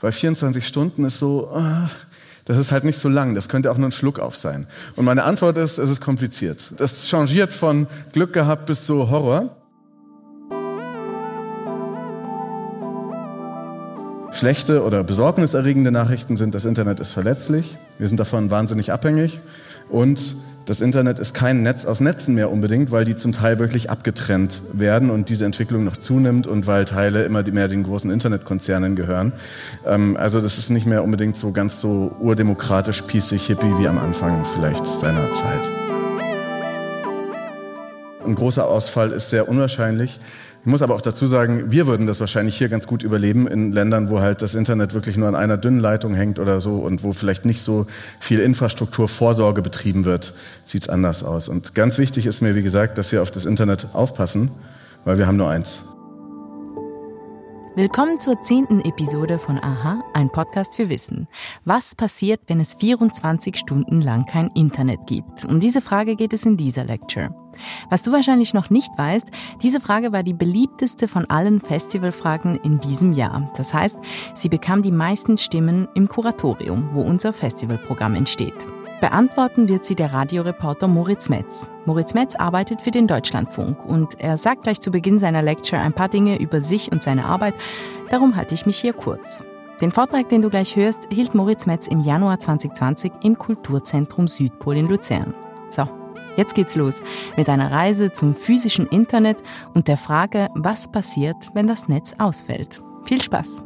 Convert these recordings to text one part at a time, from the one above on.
weil 24 Stunden ist so, ach, das ist halt nicht so lang, das könnte auch nur ein Schluck auf sein. Und meine Antwort ist, es ist kompliziert. Das changiert von Glück gehabt bis zu Horror. Schlechte oder besorgniserregende Nachrichten sind, das Internet ist verletzlich, wir sind davon wahnsinnig abhängig und das Internet ist kein Netz aus Netzen mehr unbedingt, weil die zum Teil wirklich abgetrennt werden und diese Entwicklung noch zunimmt und weil Teile immer mehr den großen Internetkonzernen gehören. Ähm, also das ist nicht mehr unbedingt so ganz so urdemokratisch, pießig, hippie wie am Anfang vielleicht seiner Zeit. Ein großer Ausfall ist sehr unwahrscheinlich. Ich muss aber auch dazu sagen, wir würden das wahrscheinlich hier ganz gut überleben in Ländern, wo halt das Internet wirklich nur an einer dünnen Leitung hängt oder so und wo vielleicht nicht so viel Infrastrukturvorsorge betrieben wird, sieht's anders aus. Und ganz wichtig ist mir, wie gesagt, dass wir auf das Internet aufpassen, weil wir haben nur eins. Willkommen zur zehnten Episode von Aha, ein Podcast für Wissen. Was passiert, wenn es 24 Stunden lang kein Internet gibt? Um diese Frage geht es in dieser Lecture. Was du wahrscheinlich noch nicht weißt, diese Frage war die beliebteste von allen Festivalfragen in diesem Jahr. Das heißt, sie bekam die meisten Stimmen im Kuratorium, wo unser Festivalprogramm entsteht. Beantworten wird sie der Radioreporter Moritz Metz. Moritz Metz arbeitet für den Deutschlandfunk und er sagt gleich zu Beginn seiner Lecture ein paar Dinge über sich und seine Arbeit. Darum halte ich mich hier kurz. Den Vortrag, den du gleich hörst, hielt Moritz Metz im Januar 2020 im Kulturzentrum Südpol in Luzern. So, Jetzt geht's los mit einer Reise zum physischen Internet und der Frage, was passiert, wenn das Netz ausfällt. Viel Spaß!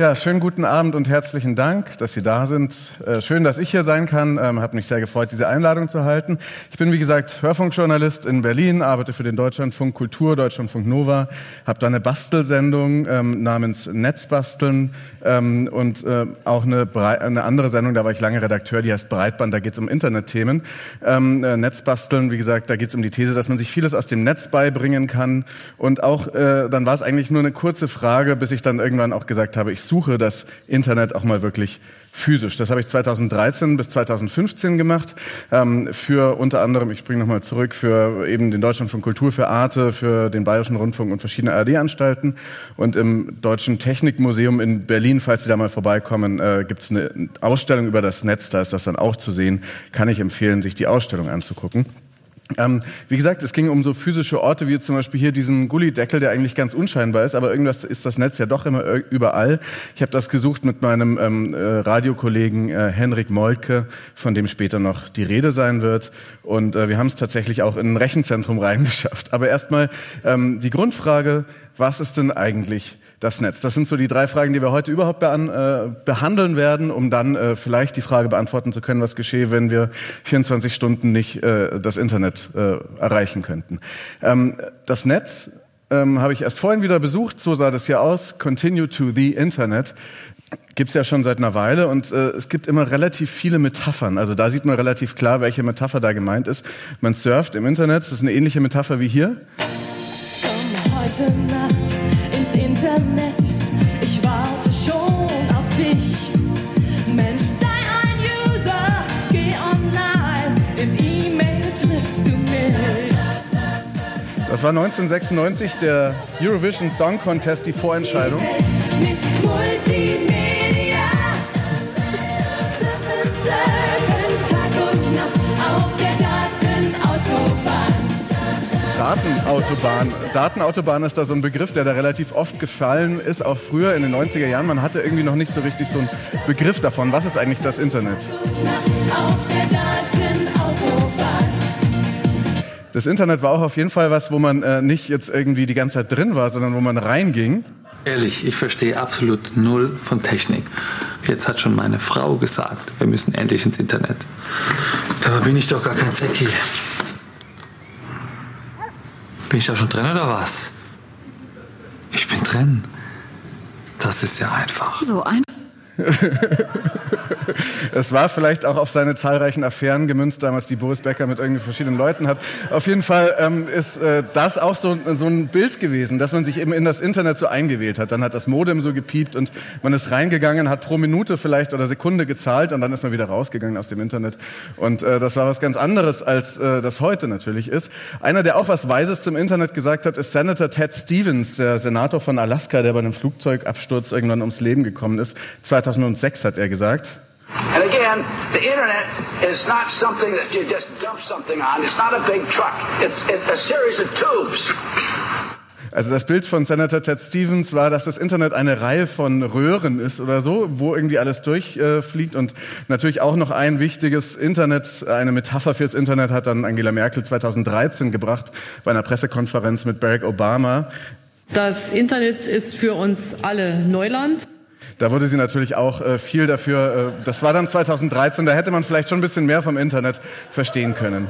Ja, schönen guten Abend und herzlichen Dank, dass Sie da sind. Äh, schön, dass ich hier sein kann. Ähm, habe mich sehr gefreut, diese Einladung zu erhalten. Ich bin, wie gesagt, Hörfunkjournalist in Berlin, arbeite für den Deutschlandfunk Kultur, Deutschlandfunk Nova, habe da eine Bastelsendung ähm, namens Netzbasteln ähm, und äh, auch eine, eine, andere Sendung, da war ich lange Redakteur, die heißt Breitband, da geht es um Internetthemen. Ähm, äh, Netzbasteln, wie gesagt, da geht es um die These, dass man sich vieles aus dem Netz beibringen kann. Und auch, dann war es eigentlich nur eine kurze Frage, bis ich dann irgendwann auch gesagt habe, ich suche das Internet auch mal wirklich physisch. Das habe ich 2013 bis 2015 gemacht ähm, für unter anderem, ich springe nochmal zurück, für eben den Deutschlandfunk Kultur, für Arte, für den Bayerischen Rundfunk und verschiedene ARD-Anstalten. Und im Deutschen Technikmuseum in Berlin, falls Sie da mal vorbeikommen, äh, gibt es eine Ausstellung über das Netz. Da ist das dann auch zu sehen. Kann ich empfehlen, sich die Ausstellung anzugucken. Ähm, wie gesagt, es ging um so physische Orte wie zum Beispiel hier diesen Gullideckel, der eigentlich ganz unscheinbar ist, aber irgendwas ist das Netz ja doch immer überall. Ich habe das gesucht mit meinem ähm, äh, Radiokollegen äh, Henrik Moltke, von dem später noch die Rede sein wird. Und äh, wir haben es tatsächlich auch in ein Rechenzentrum reingeschafft. Aber erstmal ähm, die Grundfrage, was ist denn eigentlich das Netz? Das sind so die drei Fragen, die wir heute überhaupt äh, behandeln werden, um dann äh, vielleicht die Frage beantworten zu können, was geschehe, wenn wir 24 Stunden nicht äh, das Internet äh, erreichen könnten. Ähm, das Netz ähm, habe ich erst vorhin wieder besucht, so sah das hier aus, Continue to the Internet gibt's ja schon seit einer Weile und äh, es gibt immer relativ viele Metaphern. Also da sieht man relativ klar, welche Metapher da gemeint ist. Man surft im Internet, das ist eine ähnliche Metapher wie hier. Heute Nacht Das war 1996 der Eurovision Song Contest, die Vorentscheidung. Mit Multimedia. Datenautobahn. Datenautobahn ist da so ein Begriff, der da relativ oft gefallen ist, auch früher in den 90er Jahren. Man hatte irgendwie noch nicht so richtig so einen Begriff davon. Was ist eigentlich das Internet? Das Internet war auch auf jeden Fall was, wo man äh, nicht jetzt irgendwie die ganze Zeit drin war, sondern wo man reinging. Ehrlich, ich verstehe absolut null von Technik. Jetzt hat schon meine Frau gesagt, wir müssen endlich ins Internet. Dabei bin ich doch gar kein Techie. Bin ich da schon drin oder was? Ich bin drin. Das ist ja einfach. So ein. Es war vielleicht auch auf seine zahlreichen Affären gemünzt, damals die Boris Becker mit irgendwie verschiedenen Leuten hat. Auf jeden Fall ähm, ist äh, das auch so, so ein Bild gewesen, dass man sich eben in das Internet so eingewählt hat. Dann hat das Modem so gepiept und man ist reingegangen, hat pro Minute vielleicht oder Sekunde gezahlt und dann ist man wieder rausgegangen aus dem Internet. Und äh, das war was ganz anderes, als äh, das heute natürlich ist. Einer, der auch was Weises zum Internet gesagt hat, ist Senator Ted Stevens, der Senator von Alaska, der bei einem Flugzeugabsturz irgendwann ums Leben gekommen ist. 2006 hat er gesagt. And again, the internet is not something that you just dump something on. It's not a big truck. It's, it's a series of tubes. Also das Bild von Senator Ted Stevens war, dass das Internet eine Reihe von Röhren ist oder so, wo irgendwie alles durchfliegt. Äh, und natürlich auch noch ein wichtiges Internet, eine Metapher fürs Internet hat dann Angela Merkel 2013 gebracht bei einer Pressekonferenz mit Barack Obama. Das Internet ist für uns alle Neuland. Da wurde sie natürlich auch äh, viel dafür, äh, das war dann 2013, da hätte man vielleicht schon ein bisschen mehr vom Internet verstehen können.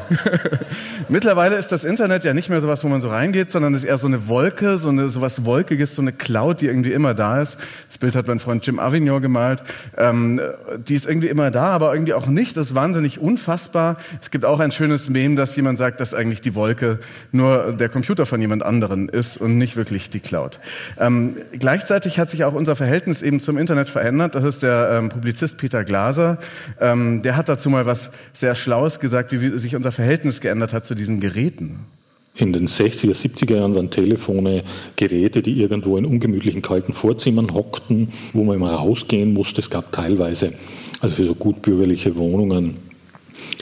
Mittlerweile ist das Internet ja nicht mehr sowas, wo man so reingeht, sondern ist eher so eine Wolke, so eine sowas Wolkiges, so eine Cloud, die irgendwie immer da ist. Das Bild hat mein Freund Jim Avignon gemalt. Ähm, die ist irgendwie immer da, aber irgendwie auch nicht. Das ist wahnsinnig unfassbar. Es gibt auch ein schönes Meme, dass jemand sagt, dass eigentlich die Wolke nur der Computer von jemand anderen ist und nicht wirklich die Cloud. Ähm, gleichzeitig hat sich auch unser Verhältnis eben zum Internet verändert. Das ist der ähm, Publizist Peter Glaser. Ähm, der hat dazu mal was sehr Schlaues gesagt, wie sich unser Verhältnis geändert hat zu diesen Geräten. In den 60er, 70er Jahren waren Telefone Geräte, die irgendwo in ungemütlichen kalten Vorzimmern hockten, wo man immer rausgehen musste. Es gab teilweise, also für so gutbürgerliche Wohnungen,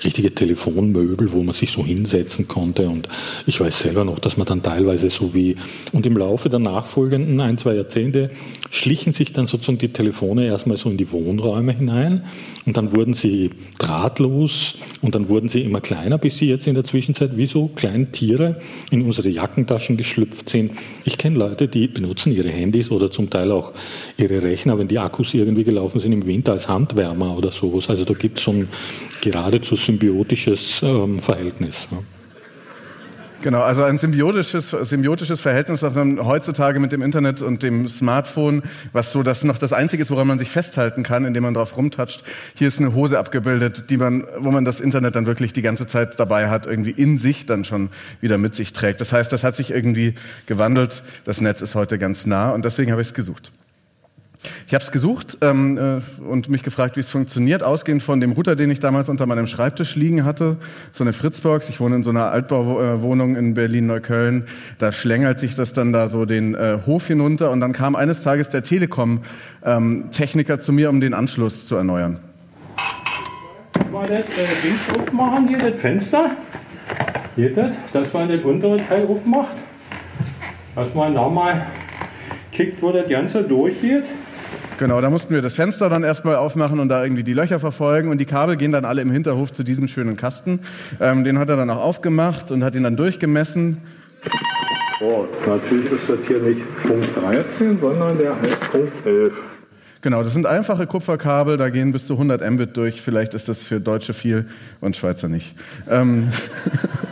richtige Telefonmöbel, wo man sich so hinsetzen konnte. Und ich weiß selber noch, dass man dann teilweise so wie, und im Laufe der nachfolgenden ein, zwei Jahrzehnte schlichen sich dann sozusagen die Telefone erstmal so in die Wohnräume hinein und dann wurden sie drahtlos und dann wurden sie immer kleiner, bis sie jetzt in der Zwischenzeit wie so kleine Tiere in unsere Jackentaschen geschlüpft sind. Ich kenne Leute, die benutzen ihre Handys oder zum Teil auch ihre Rechner, wenn die Akkus irgendwie gelaufen sind im Winter als Handwärmer oder sowas. Also da gibt es so ein geradezu symbiotisches ähm, Verhältnis. Ja. Genau, also ein symbiotisches, symbiotisches Verhältnis, was man heutzutage mit dem Internet und dem Smartphone, was so das noch das Einzige ist, woran man sich festhalten kann, indem man drauf rumtatscht. Hier ist eine Hose abgebildet, die man, wo man das Internet dann wirklich die ganze Zeit dabei hat, irgendwie in sich dann schon wieder mit sich trägt. Das heißt, das hat sich irgendwie gewandelt. Das Netz ist heute ganz nah und deswegen habe ich es gesucht. Ich habe es gesucht ähm, äh, und mich gefragt, wie es funktioniert, ausgehend von dem Router, den ich damals unter meinem Schreibtisch liegen hatte, so eine Fritzbox. Ich wohne in so einer Altbauwohnung in Berlin-Neukölln. Da schlängelt sich das dann da so den äh, Hof hinunter und dann kam eines Tages der Telekom-Techniker ähm, zu mir, um den Anschluss zu erneuern. Mal das äh, Ding aufmachen, hier das Fenster. Geht das, dass man das untere Teil aufmacht. Dass man da mal kickt, wo das Ganze durchgeht. Genau, da mussten wir das Fenster dann erstmal aufmachen und da irgendwie die Löcher verfolgen und die Kabel gehen dann alle im Hinterhof zu diesem schönen Kasten. Ähm, den hat er dann auch aufgemacht und hat ihn dann durchgemessen. Oh, natürlich ist das hier nicht Punkt 13, sondern der heißt Punkt 11. Genau, das sind einfache Kupferkabel, da gehen bis zu 100 Mbit durch. Vielleicht ist das für Deutsche viel und Schweizer nicht. Ähm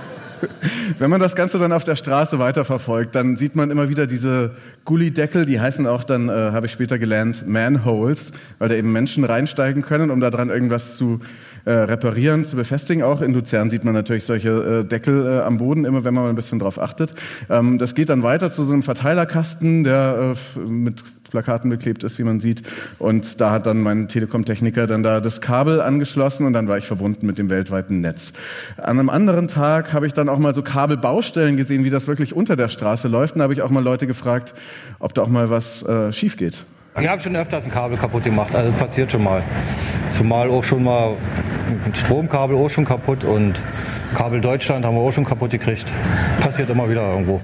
Wenn man das Ganze dann auf der Straße weiterverfolgt, dann sieht man immer wieder diese Gullideckel, die heißen auch dann, äh, habe ich später gelernt, Manholes, weil da eben Menschen reinsteigen können, um da dran irgendwas zu äh, reparieren, zu befestigen. Auch in Luzern sieht man natürlich solche äh, Deckel äh, am Boden, immer wenn man mal ein bisschen drauf achtet. Ähm, das geht dann weiter zu so einem Verteilerkasten, der äh, mit Plakaten beklebt ist, wie man sieht. Und da hat dann mein Telekom-Techniker dann da das Kabel angeschlossen und dann war ich verbunden mit dem weltweiten Netz. An einem anderen Tag habe ich dann auch mal so Kabelbaustellen gesehen, wie das wirklich unter der Straße läuft. Und da habe ich auch mal Leute gefragt, ob da auch mal was äh, schief geht. Wir haben schon öfters ein Kabel kaputt gemacht, also passiert schon mal. Zumal auch schon mal ein Stromkabel auch schon kaputt und Kabel Deutschland haben wir auch schon kaputt gekriegt. Passiert immer wieder irgendwo.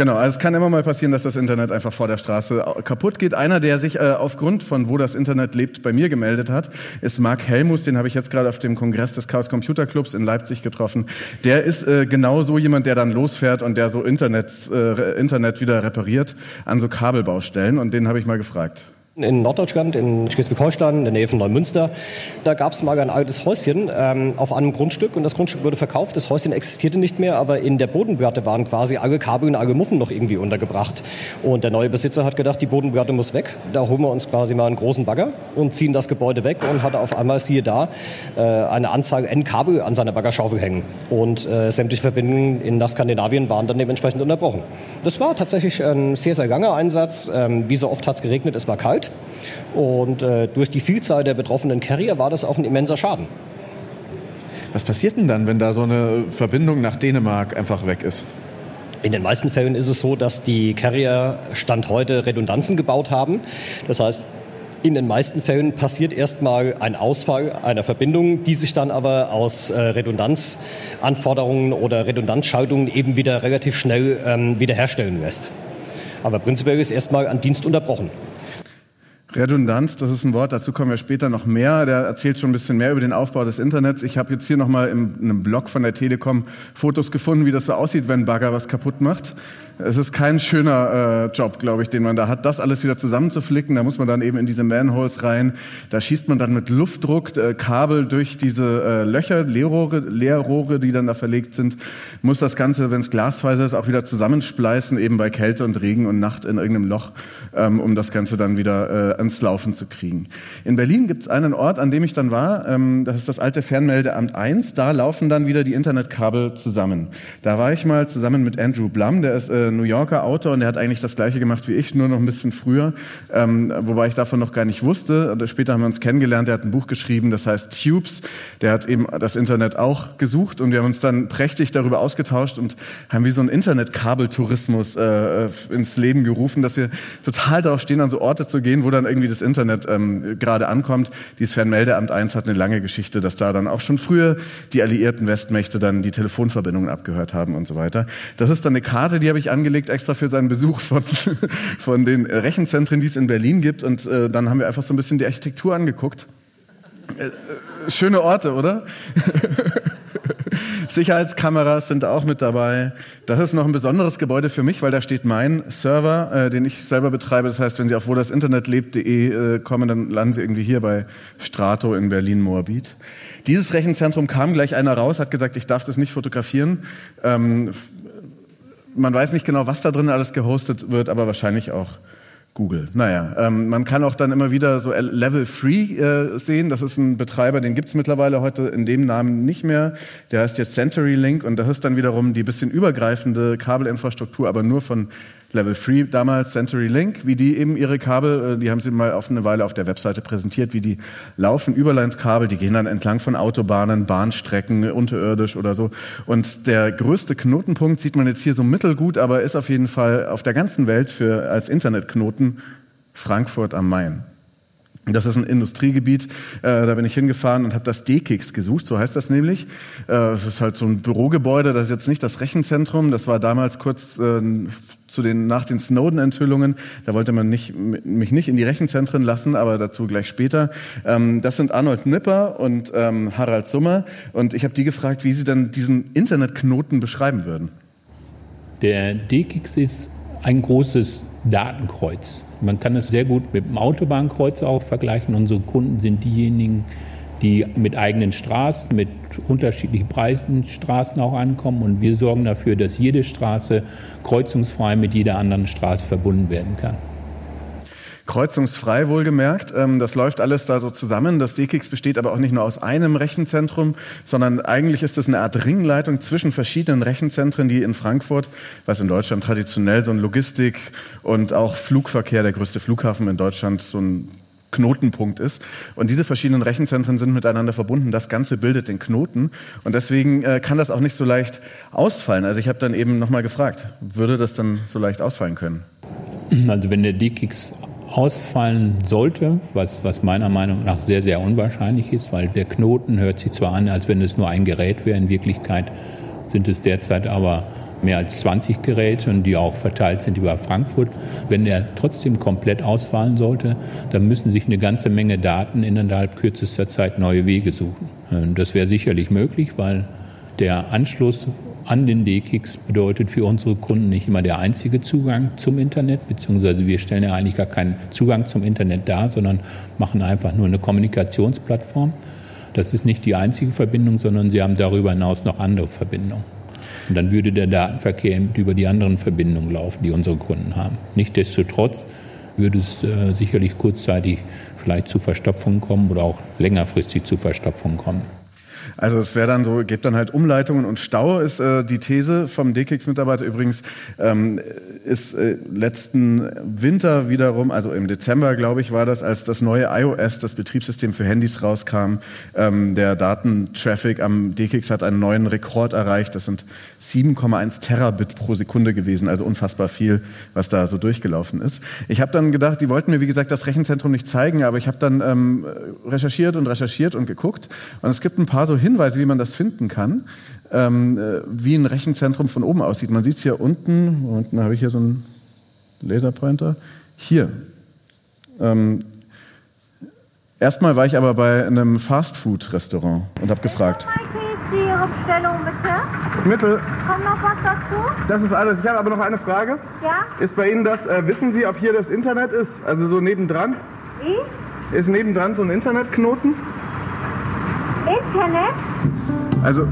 Genau, also es kann immer mal passieren, dass das Internet einfach vor der Straße kaputt geht. Einer, der sich äh, aufgrund von wo das Internet lebt bei mir gemeldet hat, ist Mark Helmus. Den habe ich jetzt gerade auf dem Kongress des Chaos Computer Clubs in Leipzig getroffen. Der ist äh, genau so jemand, der dann losfährt und der so Internet, äh, Internet wieder repariert an so Kabelbaustellen. Und den habe ich mal gefragt. In Norddeutschland, in Schleswig-Holstein, in der Nähe von Neumünster, da gab es mal ein altes Häuschen ähm, auf einem Grundstück und das Grundstück wurde verkauft. Das Häuschen existierte nicht mehr, aber in der Bodenplatte waren quasi alle Kabel und alle Muffen noch irgendwie untergebracht. Und der neue Besitzer hat gedacht, die Bodenplatte muss weg. Da holen wir uns quasi mal einen großen Bagger und ziehen das Gebäude weg und hatte auf einmal, siehe da, äh, eine Anzahl N-Kabel an seiner Baggerschaufel hängen. Und äh, sämtliche Verbindungen in nach Skandinavien waren dann dementsprechend unterbrochen. Das war tatsächlich ein sehr, sehr langer Einsatz. Ähm, wie so oft hat es geregnet, es war kalt. Und äh, durch die Vielzahl der betroffenen Carrier war das auch ein immenser Schaden. Was passiert denn dann, wenn da so eine Verbindung nach Dänemark einfach weg ist? In den meisten Fällen ist es so, dass die Carrier Stand heute Redundanzen gebaut haben. Das heißt, in den meisten Fällen passiert erstmal ein Ausfall einer Verbindung, die sich dann aber aus äh, Redundanzanforderungen oder Redundanzschaltungen eben wieder relativ schnell ähm, wiederherstellen lässt. Aber prinzipiell ist erstmal ein Dienst unterbrochen. Redundanz, das ist ein Wort, dazu kommen wir später noch mehr. Der erzählt schon ein bisschen mehr über den Aufbau des Internets. Ich habe jetzt hier nochmal in einem Blog von der Telekom Fotos gefunden, wie das so aussieht, wenn Bagger was kaputt macht. Es ist kein schöner äh, Job, glaube ich, den man da hat, das alles wieder zusammenzuflicken. Da muss man dann eben in diese Manholes rein. Da schießt man dann mit Luftdruck äh, Kabel durch diese äh, Löcher, Leerrohre, Leerrohre, die dann da verlegt sind. Muss das Ganze, wenn es Glasfaser ist, auch wieder zusammenspleißen, eben bei Kälte und Regen und Nacht in irgendeinem Loch, ähm, um das Ganze dann wieder äh, ans Laufen zu kriegen. In Berlin gibt es einen Ort, an dem ich dann war. Ähm, das ist das alte Fernmeldeamt 1. Da laufen dann wieder die Internetkabel zusammen. Da war ich mal zusammen mit Andrew Blum, der ist äh, New Yorker Autor und der hat eigentlich das gleiche gemacht wie ich, nur noch ein bisschen früher, ähm, wobei ich davon noch gar nicht wusste. Später haben wir uns kennengelernt, der hat ein Buch geschrieben, das heißt Tubes. Der hat eben das Internet auch gesucht und wir haben uns dann prächtig darüber ausgetauscht und haben wie so einen Internetkabeltourismus äh, ins Leben gerufen, dass wir total darauf stehen, an so Orte zu gehen, wo dann irgendwie das Internet ähm, gerade ankommt. Dieses Fernmeldeamt 1 hat eine lange Geschichte, dass da dann auch schon früher die alliierten Westmächte dann die Telefonverbindungen abgehört haben und so weiter. Das ist dann eine Karte, die habe ich angelegt extra für seinen Besuch von, von den Rechenzentren, die es in Berlin gibt. Und äh, dann haben wir einfach so ein bisschen die Architektur angeguckt. Äh, äh schöne Orte, oder? Sicherheitskameras sind auch mit dabei. Das ist noch ein besonderes Gebäude für mich, weil da steht mein Server, äh, den ich selber betreibe. Das heißt, wenn Sie auf wo das Internet lebt.de äh, kommen, dann landen Sie irgendwie hier bei Strato in Berlin-Moabit. Dieses Rechenzentrum kam gleich einer raus, hat gesagt, ich darf das nicht fotografieren. Ähm, man weiß nicht genau, was da drin alles gehostet wird, aber wahrscheinlich auch Google. Naja, ähm, man kann auch dann immer wieder so Level Free äh, sehen. Das ist ein Betreiber, den gibt's mittlerweile heute in dem Namen nicht mehr. Der heißt jetzt CenturyLink und das ist dann wiederum die bisschen übergreifende Kabelinfrastruktur, aber nur von Level 3 damals, CenturyLink, wie die eben ihre Kabel, äh, die haben sie mal auf eine Weile auf der Webseite präsentiert, wie die laufen, Überlandkabel, die gehen dann entlang von Autobahnen, Bahnstrecken, unterirdisch oder so. Und der größte Knotenpunkt sieht man jetzt hier so mittelgut, aber ist auf jeden Fall auf der ganzen Welt für als Internetknoten Frankfurt am Main. Das ist ein Industriegebiet, äh, da bin ich hingefahren und habe das D-Kicks gesucht, so heißt das nämlich. Äh, das ist halt so ein Bürogebäude, das ist jetzt nicht das Rechenzentrum, das war damals kurz äh, zu den, nach den Snowden-Enthüllungen, da wollte man nicht, mich nicht in die Rechenzentren lassen, aber dazu gleich später. Ähm, das sind Arnold Nipper und ähm, Harald Summer und ich habe die gefragt, wie sie dann diesen Internetknoten beschreiben würden. Der D-Kicks ist ein großes Datenkreuz. Man kann es sehr gut mit dem Autobahnkreuz auch vergleichen. Unsere Kunden sind diejenigen, die mit eigenen Straßen, mit unterschiedlichen Preisen Straßen auch ankommen. Und wir sorgen dafür, dass jede Straße kreuzungsfrei mit jeder anderen Straße verbunden werden kann kreuzungsfrei wohlgemerkt. Ähm, das läuft alles da so zusammen. Das DKIX besteht aber auch nicht nur aus einem Rechenzentrum, sondern eigentlich ist es eine Art Ringleitung zwischen verschiedenen Rechenzentren, die in Frankfurt, was in Deutschland traditionell so ein Logistik und auch Flugverkehr, der größte Flughafen in Deutschland, so ein Knotenpunkt ist. Und diese verschiedenen Rechenzentren sind miteinander verbunden. Das Ganze bildet den Knoten. Und deswegen äh, kann das auch nicht so leicht ausfallen. Also ich habe dann eben nochmal gefragt, würde das dann so leicht ausfallen können? Also wenn der DKIX ausfallen sollte, was, was meiner Meinung nach sehr, sehr unwahrscheinlich ist, weil der Knoten hört sich zwar an, als wenn es nur ein Gerät wäre, in Wirklichkeit sind es derzeit aber mehr als 20 Geräte und die auch verteilt sind über Frankfurt. Wenn er trotzdem komplett ausfallen sollte, dann müssen sich eine ganze Menge Daten innerhalb kürzester Zeit neue Wege suchen. Das wäre sicherlich möglich, weil der Anschluss an den D-Kicks bedeutet für unsere Kunden nicht immer der einzige Zugang zum Internet, beziehungsweise wir stellen ja eigentlich gar keinen Zugang zum Internet dar, sondern machen einfach nur eine Kommunikationsplattform. Das ist nicht die einzige Verbindung, sondern sie haben darüber hinaus noch andere Verbindungen. Und dann würde der Datenverkehr über die anderen Verbindungen laufen, die unsere Kunden haben. Nichtsdestotrotz würde es äh, sicherlich kurzzeitig vielleicht zu Verstopfungen kommen oder auch längerfristig zu Verstopfungen kommen. Also es wäre dann so, gibt dann halt Umleitungen und Stau, ist äh, die These vom DKIX-Mitarbeiter übrigens, ähm, ist äh, letzten Winter wiederum, also im Dezember, glaube ich, war das, als das neue iOS, das Betriebssystem für Handys rauskam, ähm, der Datentraffic am DKIX hat einen neuen Rekord erreicht. Das sind 7,1 Terabit pro Sekunde gewesen, also unfassbar viel, was da so durchgelaufen ist. Ich habe dann gedacht, die wollten mir, wie gesagt, das Rechenzentrum nicht zeigen, aber ich habe dann ähm, recherchiert und recherchiert und geguckt und es gibt ein paar so Hinweise, wie man das finden kann, ähm, äh, wie ein Rechenzentrum von oben aussieht. Man sieht es hier unten, unten habe ich hier so einen Laserpointer. Hier. Ähm, erstmal war ich aber bei einem Fastfood-Restaurant und habe gefragt. Ihre Bestellung bitte. Mittel. Kommt noch was dazu? Das ist alles. Ich habe aber noch eine Frage. Ja? Ist bei Ihnen das, äh, wissen Sie, ob hier das Internet ist? Also so nebendran? Wie? Ist nebendran so ein Internetknoten? Internet? Also,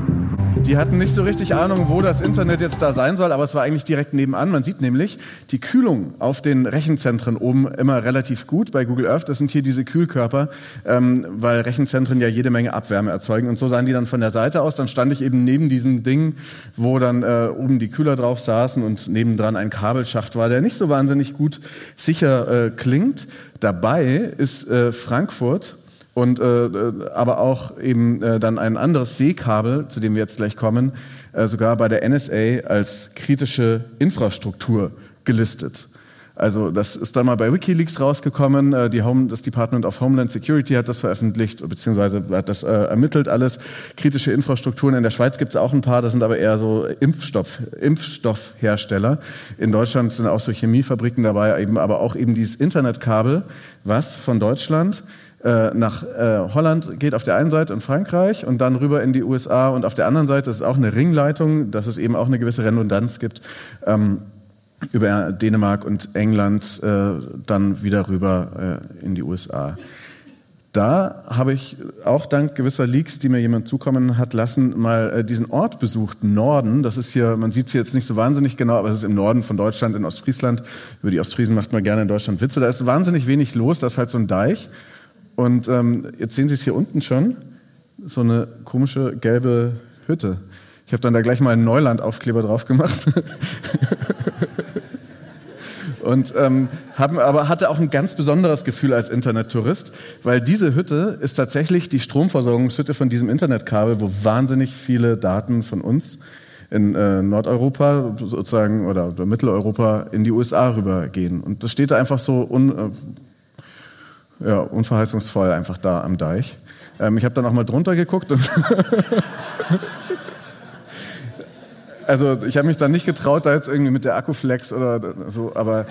die hatten nicht so richtig Ahnung, wo das Internet jetzt da sein soll, aber es war eigentlich direkt nebenan. Man sieht nämlich die Kühlung auf den Rechenzentren oben immer relativ gut bei Google Earth. Das sind hier diese Kühlkörper, ähm, weil Rechenzentren ja jede Menge Abwärme erzeugen. Und so sahen die dann von der Seite aus. Dann stand ich eben neben diesem Ding, wo dann äh, oben die Kühler drauf saßen und nebendran ein Kabelschacht war, der nicht so wahnsinnig gut sicher äh, klingt. Dabei ist äh, Frankfurt und äh, äh, aber auch eben äh, dann ein anderes Seekabel, zu dem wir jetzt gleich kommen, äh, sogar bei der NSA als kritische Infrastruktur gelistet. Also das ist dann mal bei WikiLeaks rausgekommen. Äh, die Home, das Department of Homeland Security hat das veröffentlicht, beziehungsweise hat das äh, ermittelt alles. Kritische Infrastrukturen in der Schweiz gibt es auch ein paar, das sind aber eher so Impfstoff, Impfstoffhersteller. In Deutschland sind auch so Chemiefabriken dabei, eben, aber auch eben dieses Internetkabel, was von Deutschland äh, nach äh, Holland geht auf der einen Seite und Frankreich und dann rüber in die USA und auf der anderen Seite ist auch eine Ringleitung, dass es eben auch eine gewisse Redundanz gibt. Ähm, über Dänemark und England äh, dann wieder rüber äh, in die USA. Da habe ich auch dank gewisser Leaks, die mir jemand zukommen hat lassen, mal äh, diesen Ort besucht, Norden. Das ist hier, man sieht es jetzt nicht so wahnsinnig genau, aber es ist im Norden von Deutschland, in Ostfriesland. Über die Ostfriesen macht man gerne in Deutschland Witze. Da ist wahnsinnig wenig los, das ist halt so ein Deich. Und ähm, jetzt sehen Sie es hier unten schon, so eine komische gelbe Hütte. Ich habe dann da gleich mal einen Neuland-Aufkleber drauf gemacht. Und ähm, haben, aber hatte auch ein ganz besonderes Gefühl als Internettourist, weil diese Hütte ist tatsächlich die Stromversorgungshütte von diesem Internetkabel, wo wahnsinnig viele Daten von uns in äh, Nordeuropa sozusagen oder Mitteleuropa in die USA rübergehen. Und das steht da einfach so un, äh, ja, unverheißungsvoll einfach da am Deich. Ähm, ich habe dann auch mal drunter geguckt also ich habe mich dann nicht getraut, da jetzt irgendwie mit der Akkuflex oder so, aber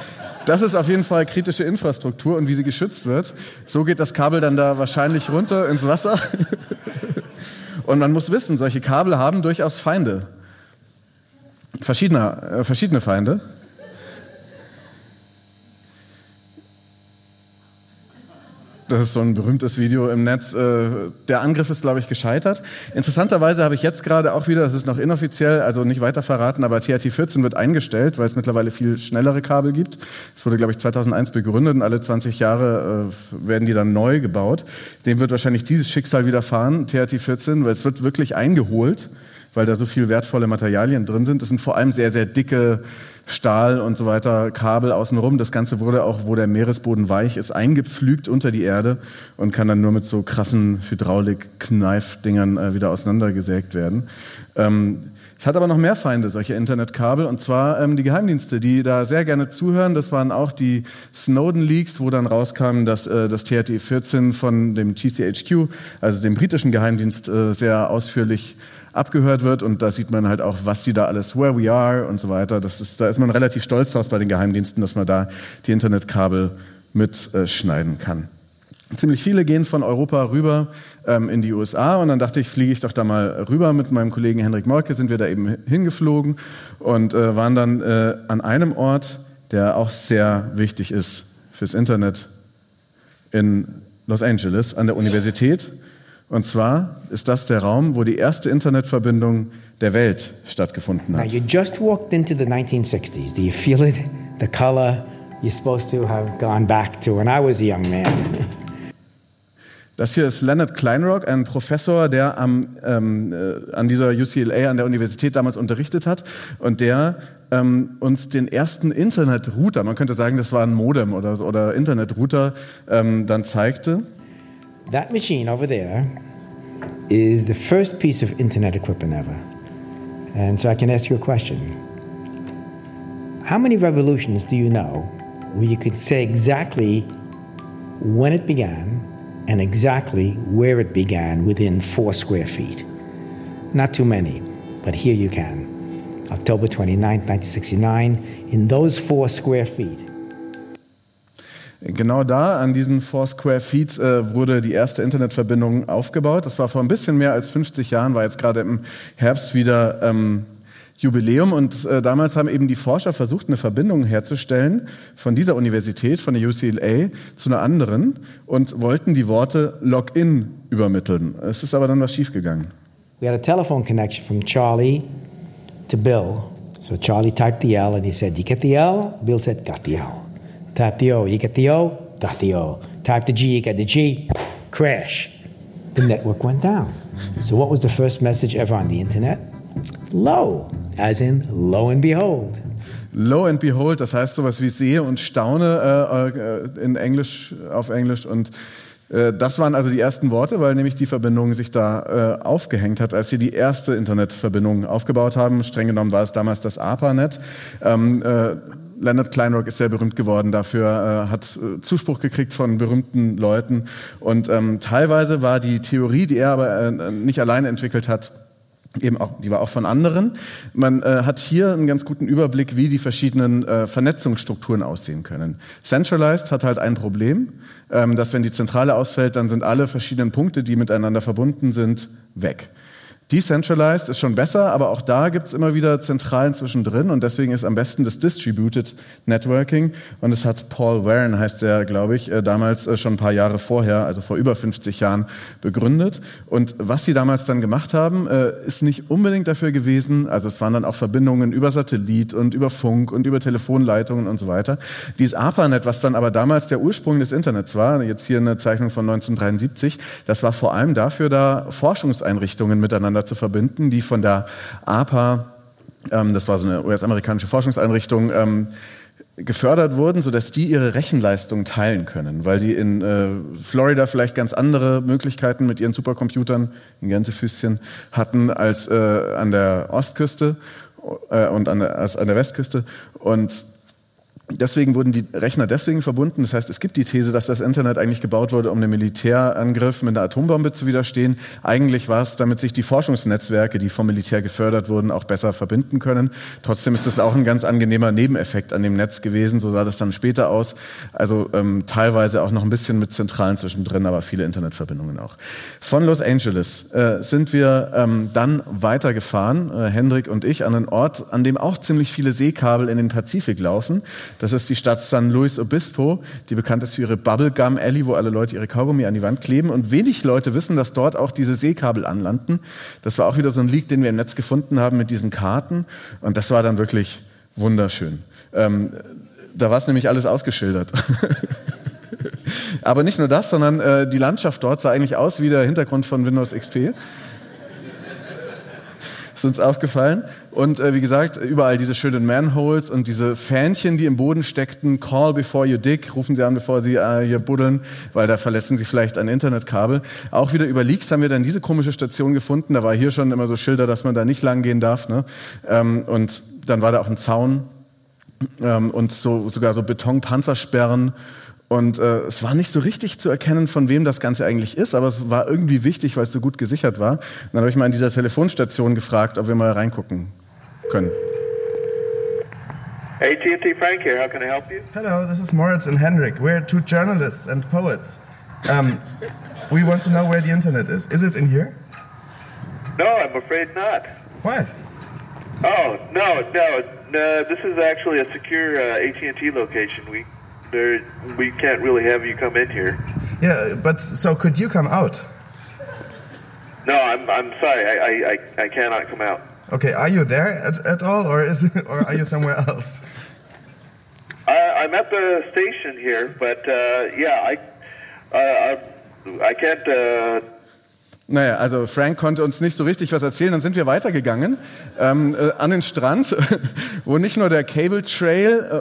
das ist auf jeden Fall kritische Infrastruktur und wie sie geschützt wird. So geht das Kabel dann da wahrscheinlich runter ins Wasser. Und man muss wissen, solche Kabel haben durchaus Feinde. Verschiedene, äh, verschiedene Feinde. Das ist so ein berühmtes Video im Netz. Äh, der Angriff ist, glaube ich, gescheitert. Interessanterweise habe ich jetzt gerade auch wieder, das ist noch inoffiziell, also nicht weiter verraten, aber TRT 14 wird eingestellt, weil es mittlerweile viel schnellere Kabel gibt. Es wurde, glaube ich, 2001 begründet und alle 20 Jahre äh, werden die dann neu gebaut. Dem wird wahrscheinlich dieses Schicksal widerfahren, TRT 14, weil es wird wirklich eingeholt, weil da so viel wertvolle Materialien drin sind. Das sind vor allem sehr, sehr dicke Stahl und so weiter, Kabel außenrum. Das Ganze wurde auch, wo der Meeresboden weich ist, eingepflügt unter die Erde und kann dann nur mit so krassen Hydraulik-Kneif-Dingern äh, wieder auseinandergesägt werden. Ähm, es hat aber noch mehr Feinde, solche Internetkabel, und zwar ähm, die Geheimdienste, die da sehr gerne zuhören. Das waren auch die Snowden-Leaks, wo dann rauskam, dass äh, das TRT 14 von dem GCHQ, also dem britischen Geheimdienst, äh, sehr ausführlich abgehört wird. Und da sieht man halt auch, was die da alles, where we are und so weiter. Das ist, da ist man relativ stolz draus bei den Geheimdiensten, dass man da die Internetkabel mitschneiden äh, kann. Ziemlich viele gehen von Europa rüber ähm, in die USA und dann dachte ich, fliege ich doch da mal rüber mit meinem Kollegen Henrik Molke, sind wir da eben hingeflogen und äh, waren dann äh, an einem Ort, der auch sehr wichtig ist fürs Internet in Los Angeles an der Universität. Und zwar ist das der Raum, wo die erste Internetverbindung der Welt stattgefunden Now hat. you just walked into the 1960s. Do you feel it? The color you're supposed to have gone back to when I was a young man. Das hier ist Leonard Kleinrock, ein Professor, der am, ähm, äh, an dieser UCLA, an der Universität damals unterrichtet hat und der ähm, uns den ersten Internetrouter, man könnte sagen, das war ein Modem oder, oder Internetrouter, ähm, dann zeigte. That machine over there is the first piece of internet equipment ever. And so I can ask you a question. How many revolutions do you know where you could say exactly when it began and exactly where it began within four square feet? Not too many, but here you can. October 29, 1969, in those four square feet. Genau da, an diesen Four Square Feet, äh, wurde die erste Internetverbindung aufgebaut. Das war vor ein bisschen mehr als 50 Jahren, war jetzt gerade im Herbst wieder ähm, Jubiläum. Und äh, damals haben eben die Forscher versucht, eine Verbindung herzustellen von dieser Universität, von der UCLA, zu einer anderen und wollten die Worte Login übermitteln. Es ist aber dann was schiefgegangen. We had a telephone connection from Charlie to Bill. So Charlie typed the L and he said, You get the L? Bill said, Got the L. Type the O. You get the O? Got the O. Type the G. You get the G? Crash. The network went down. So what was the first message ever on the internet? Low, as in lo and behold. Lo and behold, das heißt sowas wie sehe und staune äh, äh, in Englisch, auf Englisch und äh, das waren also die ersten Worte, weil nämlich die Verbindung sich da äh, aufgehängt hat, als sie die erste Internetverbindung aufgebaut haben. Streng genommen war es damals das ARPANET. Ähm, äh, Leonard Kleinrock ist sehr berühmt geworden dafür, äh, hat äh, Zuspruch gekriegt von berühmten Leuten und ähm, teilweise war die Theorie, die er aber äh, nicht alleine entwickelt hat, eben auch, die war auch von anderen. Man äh, hat hier einen ganz guten Überblick, wie die verschiedenen äh, Vernetzungsstrukturen aussehen können. Centralized hat halt ein Problem, ähm, dass wenn die Zentrale ausfällt, dann sind alle verschiedenen Punkte, die miteinander verbunden sind, weg. Decentralized ist schon besser, aber auch da gibt's immer wieder Zentralen zwischendrin und deswegen ist am besten das Distributed Networking und es hat Paul Warren, heißt der, glaube ich, äh, damals äh, schon ein paar Jahre vorher, also vor über 50 Jahren, begründet. Und was sie damals dann gemacht haben, äh, ist nicht unbedingt dafür gewesen, also es waren dann auch Verbindungen über Satellit und über Funk und über Telefonleitungen und so weiter. Dieses ARPANET, was dann aber damals der Ursprung des Internets war, jetzt hier eine Zeichnung von 1973, das war vor allem dafür da, Forschungseinrichtungen miteinander zu verbinden, die von der APA, ähm, das war so eine US-amerikanische Forschungseinrichtung, ähm, gefördert wurden, sodass die ihre Rechenleistung teilen können, weil sie in äh, Florida vielleicht ganz andere Möglichkeiten mit ihren Supercomputern, in Gänsefüßchen, hatten als äh, an der Ostküste äh, und an der, als an der Westküste. Und Deswegen wurden die Rechner deswegen verbunden. Das heißt, es gibt die These, dass das Internet eigentlich gebaut wurde, um einem Militärangriff mit einer Atombombe zu widerstehen. Eigentlich war es, damit sich die Forschungsnetzwerke, die vom Militär gefördert wurden, auch besser verbinden können. Trotzdem ist es auch ein ganz angenehmer Nebeneffekt an dem Netz gewesen. So sah das dann später aus. Also ähm, teilweise auch noch ein bisschen mit Zentralen zwischendrin, aber viele Internetverbindungen auch. Von Los Angeles äh, sind wir ähm, dann weitergefahren, äh, Hendrik und ich, an einen Ort, an dem auch ziemlich viele Seekabel in den Pazifik laufen. Das ist die Stadt San Luis Obispo, die bekannt ist für ihre Bubblegum Alley, wo alle Leute ihre Kaugummi an die Wand kleben. Und wenig Leute wissen, dass dort auch diese Seekabel anlanden. Das war auch wieder so ein Leak, den wir im Netz gefunden haben mit diesen Karten. Und das war dann wirklich wunderschön. Ähm, da war es nämlich alles ausgeschildert. Aber nicht nur das, sondern äh, die Landschaft dort sah eigentlich aus wie der Hintergrund von Windows XP ist uns aufgefallen. Und äh, wie gesagt, überall diese schönen Manholes und diese Fähnchen, die im Boden steckten. Call before you dig, rufen Sie an, bevor Sie äh, hier buddeln, weil da verletzen Sie vielleicht ein Internetkabel. Auch wieder über Leaks haben wir dann diese komische Station gefunden. Da war hier schon immer so Schilder, dass man da nicht lang gehen darf. Ne? Ähm, und dann war da auch ein Zaun ähm, und so, sogar so Betonpanzersperren. Und äh, es war nicht so richtig zu erkennen, von wem das Ganze eigentlich ist, aber es war irgendwie wichtig, weil es so gut gesichert war. Und dann habe ich mal in dieser Telefonstation gefragt, ob wir mal reingucken können. AT&T Frank here. How can I help you? Hello, this is Moritz and Henrik. We're two journalists and poets. Um, we want to know where the internet is. Is it in here? No, I'm afraid not. Why? Oh no, no, no. This is actually a secure uh, AT&T location. We there, we can't really have you come in here. Yeah, but so could you come out? No, I'm I'm sorry. I I, I, I cannot come out. Okay, are you there at, at all, or is it, or are you somewhere else? I, I'm at the station here, but uh, yeah, I uh, I can't. Uh, Naja, also Frank konnte uns nicht so richtig was erzählen. Dann sind wir weitergegangen ähm, äh, an den Strand, wo nicht nur der Cable Trail äh,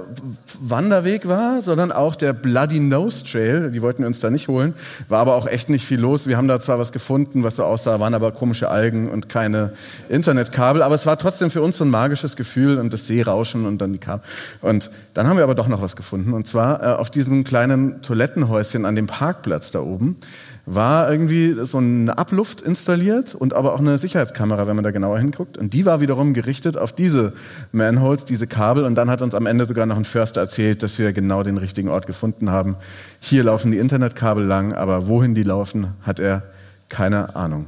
Wanderweg war, sondern auch der Bloody Nose Trail. Die wollten wir uns da nicht holen. War aber auch echt nicht viel los. Wir haben da zwar was gefunden, was so aussah, waren aber komische Algen und keine Internetkabel. Aber es war trotzdem für uns so ein magisches Gefühl und das Seerauschen und dann die Kabel. Und dann haben wir aber doch noch was gefunden. Und zwar äh, auf diesem kleinen Toilettenhäuschen an dem Parkplatz da oben war irgendwie so eine Abluft installiert und aber auch eine Sicherheitskamera, wenn man da genauer hinguckt. Und die war wiederum gerichtet auf diese Manholes, diese Kabel. Und dann hat uns am Ende sogar noch ein Förster erzählt, dass wir genau den richtigen Ort gefunden haben. Hier laufen die Internetkabel lang, aber wohin die laufen, hat er keine Ahnung.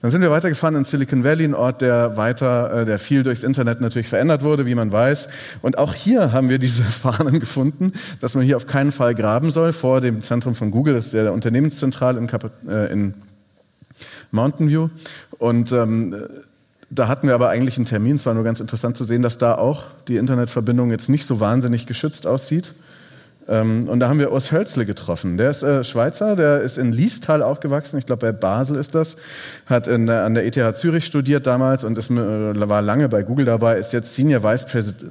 Dann sind wir weitergefahren in Silicon Valley, ein Ort, der weiter, äh, der viel durchs Internet natürlich verändert wurde, wie man weiß. Und auch hier haben wir diese Fahnen gefunden, dass man hier auf keinen Fall graben soll. Vor dem Zentrum von Google das ist der Unternehmenszentrale in, äh, in Mountain View. Und ähm, da hatten wir aber eigentlich einen Termin. Es war nur ganz interessant zu sehen, dass da auch die Internetverbindung jetzt nicht so wahnsinnig geschützt aussieht. Ähm, und da haben wir Urs Hölzle getroffen. Der ist äh, Schweizer, der ist in Liestal aufgewachsen, ich glaube bei Basel ist das, hat in, an der ETH Zürich studiert damals und ist, äh, war lange bei Google dabei, ist jetzt Senior Vice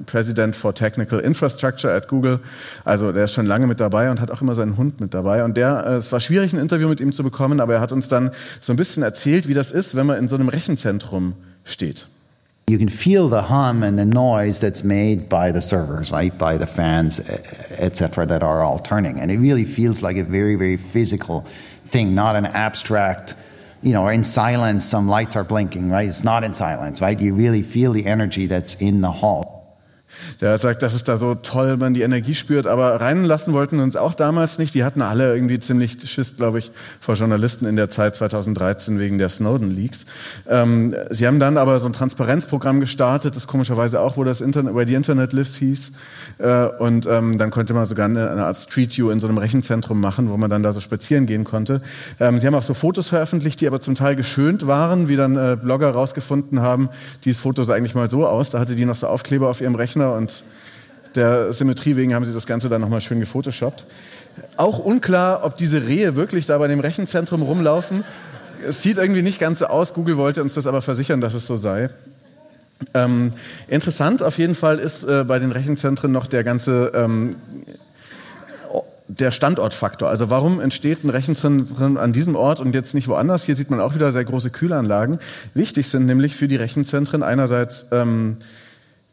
President for Technical Infrastructure at Google. Also der ist schon lange mit dabei und hat auch immer seinen Hund mit dabei. Und der, äh, es war schwierig, ein Interview mit ihm zu bekommen, aber er hat uns dann so ein bisschen erzählt, wie das ist, wenn man in so einem Rechenzentrum steht. You can feel the hum and the noise that's made by the servers, right? By the fans, etc., that are all turning. And it really feels like a very, very physical thing, not an abstract, you know, in silence, some lights are blinking, right? It's not in silence, right? You really feel the energy that's in the hall. Der sagt, das ist da so toll, man die Energie spürt, aber reinlassen wollten uns auch damals nicht. Die hatten alle irgendwie ziemlich Schiss, glaube ich, vor Journalisten in der Zeit 2013 wegen der Snowden-Leaks. Ähm, sie haben dann aber so ein Transparenzprogramm gestartet, das komischerweise auch, wo das Internet, where the Internet lives hieß. Äh, und ähm, dann konnte man sogar eine, eine, Art Street View in so einem Rechenzentrum machen, wo man dann da so spazieren gehen konnte. Ähm, sie haben auch so Fotos veröffentlicht, die aber zum Teil geschönt waren, wie dann äh, Blogger rausgefunden haben, dieses Foto sah eigentlich mal so aus. Da hatte die noch so Aufkleber auf ihrem Rechner und der Symmetrie wegen haben sie das Ganze dann nochmal schön gefotoshoppt. Auch unklar, ob diese Rehe wirklich da bei dem Rechenzentrum rumlaufen. Es sieht irgendwie nicht ganz so aus. Google wollte uns das aber versichern, dass es so sei. Ähm, interessant auf jeden Fall ist äh, bei den Rechenzentren noch der ganze ähm, der Standortfaktor. Also warum entsteht ein Rechenzentrum an diesem Ort und jetzt nicht woanders? Hier sieht man auch wieder sehr große Kühlanlagen. Wichtig sind nämlich für die Rechenzentren einerseits ähm,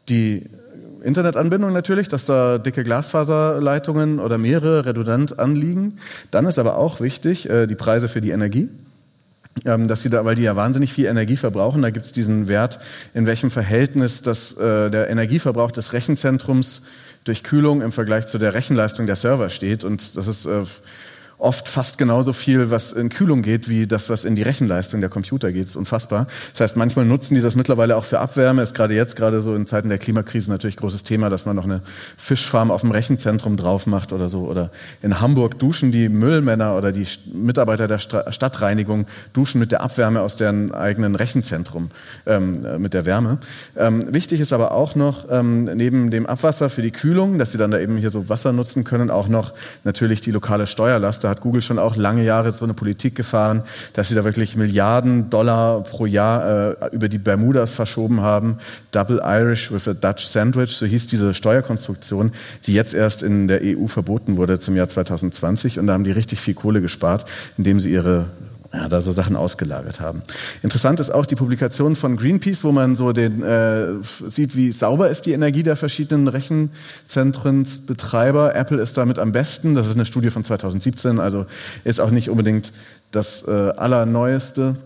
die Internetanbindung natürlich, dass da dicke Glasfaserleitungen oder mehrere redundant anliegen. Dann ist aber auch wichtig äh, die Preise für die Energie. Ähm, dass sie da, weil die ja wahnsinnig viel Energie verbrauchen, da gibt es diesen Wert, in welchem Verhältnis das, äh, der Energieverbrauch des Rechenzentrums durch Kühlung im Vergleich zu der Rechenleistung der Server steht. Und das ist äh, oft fast genauso viel, was in Kühlung geht, wie das, was in die Rechenleistung der Computer geht. Das ist unfassbar. Das heißt, manchmal nutzen die das mittlerweile auch für Abwärme. Ist gerade jetzt, gerade so in Zeiten der Klimakrise natürlich großes Thema, dass man noch eine Fischfarm auf dem Rechenzentrum drauf macht oder so. Oder in Hamburg duschen die Müllmänner oder die Mitarbeiter der Stadtreinigung duschen mit der Abwärme aus deren eigenen Rechenzentrum, ähm, mit der Wärme. Ähm, wichtig ist aber auch noch, ähm, neben dem Abwasser für die Kühlung, dass sie dann da eben hier so Wasser nutzen können, auch noch natürlich die lokale Steuerlast da hat Google schon auch lange Jahre so eine Politik gefahren, dass sie da wirklich Milliarden Dollar pro Jahr äh, über die Bermudas verschoben haben. Double Irish with a Dutch Sandwich, so hieß diese Steuerkonstruktion, die jetzt erst in der EU verboten wurde zum Jahr 2020. Und da haben die richtig viel Kohle gespart, indem sie ihre ja, da so Sachen ausgelagert haben. Interessant ist auch die Publikation von Greenpeace, wo man so den, äh, sieht, wie sauber ist die Energie der verschiedenen Rechenzentrensbetreiber. Apple ist damit am besten. Das ist eine Studie von 2017, also ist auch nicht unbedingt das äh, allerneueste.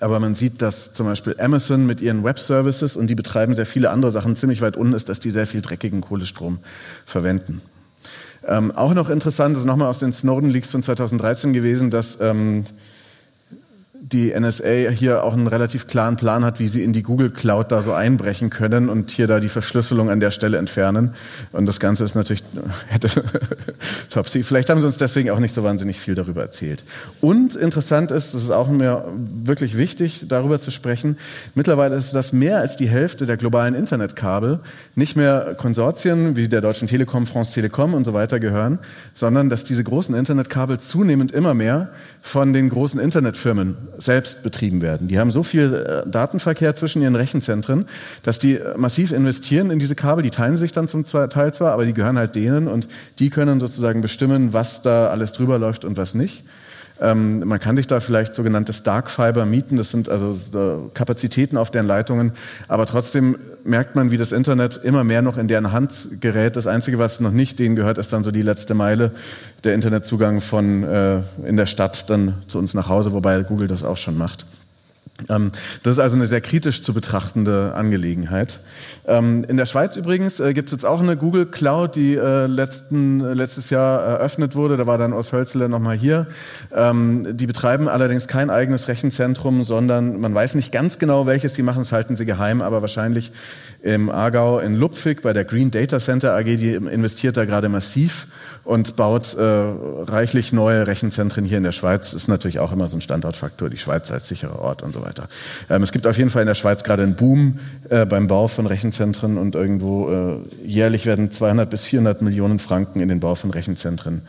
Aber man sieht, dass zum Beispiel Amazon mit ihren Web-Services und die betreiben sehr viele andere Sachen ziemlich weit unten ist, dass die sehr viel dreckigen Kohlestrom verwenden. Ähm, auch noch interessant ist nochmal aus den Snowden-Leaks von 2013 gewesen, dass ähm, die NSA hier auch einen relativ klaren Plan hat, wie sie in die Google Cloud da so einbrechen können und hier da die Verschlüsselung an der Stelle entfernen. Und das Ganze ist natürlich, hätte top Vielleicht haben sie uns deswegen auch nicht so wahnsinnig viel darüber erzählt. Und interessant ist, es ist auch mir wirklich wichtig, darüber zu sprechen. Mittlerweile ist das mehr als die Hälfte der globalen Internetkabel nicht mehr Konsortien wie der Deutschen Telekom, France Telekom und so weiter gehören, sondern dass diese großen Internetkabel zunehmend immer mehr von den großen Internetfirmen selbst betrieben werden. Die haben so viel äh, Datenverkehr zwischen ihren Rechenzentren, dass die äh, massiv investieren in diese Kabel. Die teilen sich dann zum Teil zwar, aber die gehören halt denen und die können sozusagen bestimmen, was da alles drüber läuft und was nicht. Ähm, man kann sich da vielleicht sogenanntes Dark Fiber mieten. Das sind also Kapazitäten auf deren Leitungen. Aber trotzdem merkt man, wie das Internet immer mehr noch in deren Hand gerät. Das Einzige, was noch nicht denen gehört, ist dann so die letzte Meile, der Internetzugang von äh, in der Stadt dann zu uns nach Hause, wobei Google das auch schon macht. Ähm, das ist also eine sehr kritisch zu betrachtende Angelegenheit. Ähm, in der Schweiz übrigens äh, gibt es jetzt auch eine Google Cloud, die äh, letzten, letztes Jahr eröffnet wurde. Da war dann aus Hölzele nochmal hier. Ähm, die betreiben allerdings kein eigenes Rechenzentrum, sondern man weiß nicht ganz genau, welches sie machen. Das halten sie geheim, aber wahrscheinlich im Aargau in Lupfig bei der Green Data Center AG, die investiert da gerade massiv und baut äh, reichlich neue Rechenzentren hier in der Schweiz. Ist natürlich auch immer so ein Standortfaktor, die Schweiz als sicherer Ort und so weiter. Ähm, es gibt auf jeden Fall in der Schweiz gerade einen Boom äh, beim Bau von Rechenzentren und irgendwo äh, jährlich werden 200 bis 400 Millionen Franken in den Bau von Rechenzentren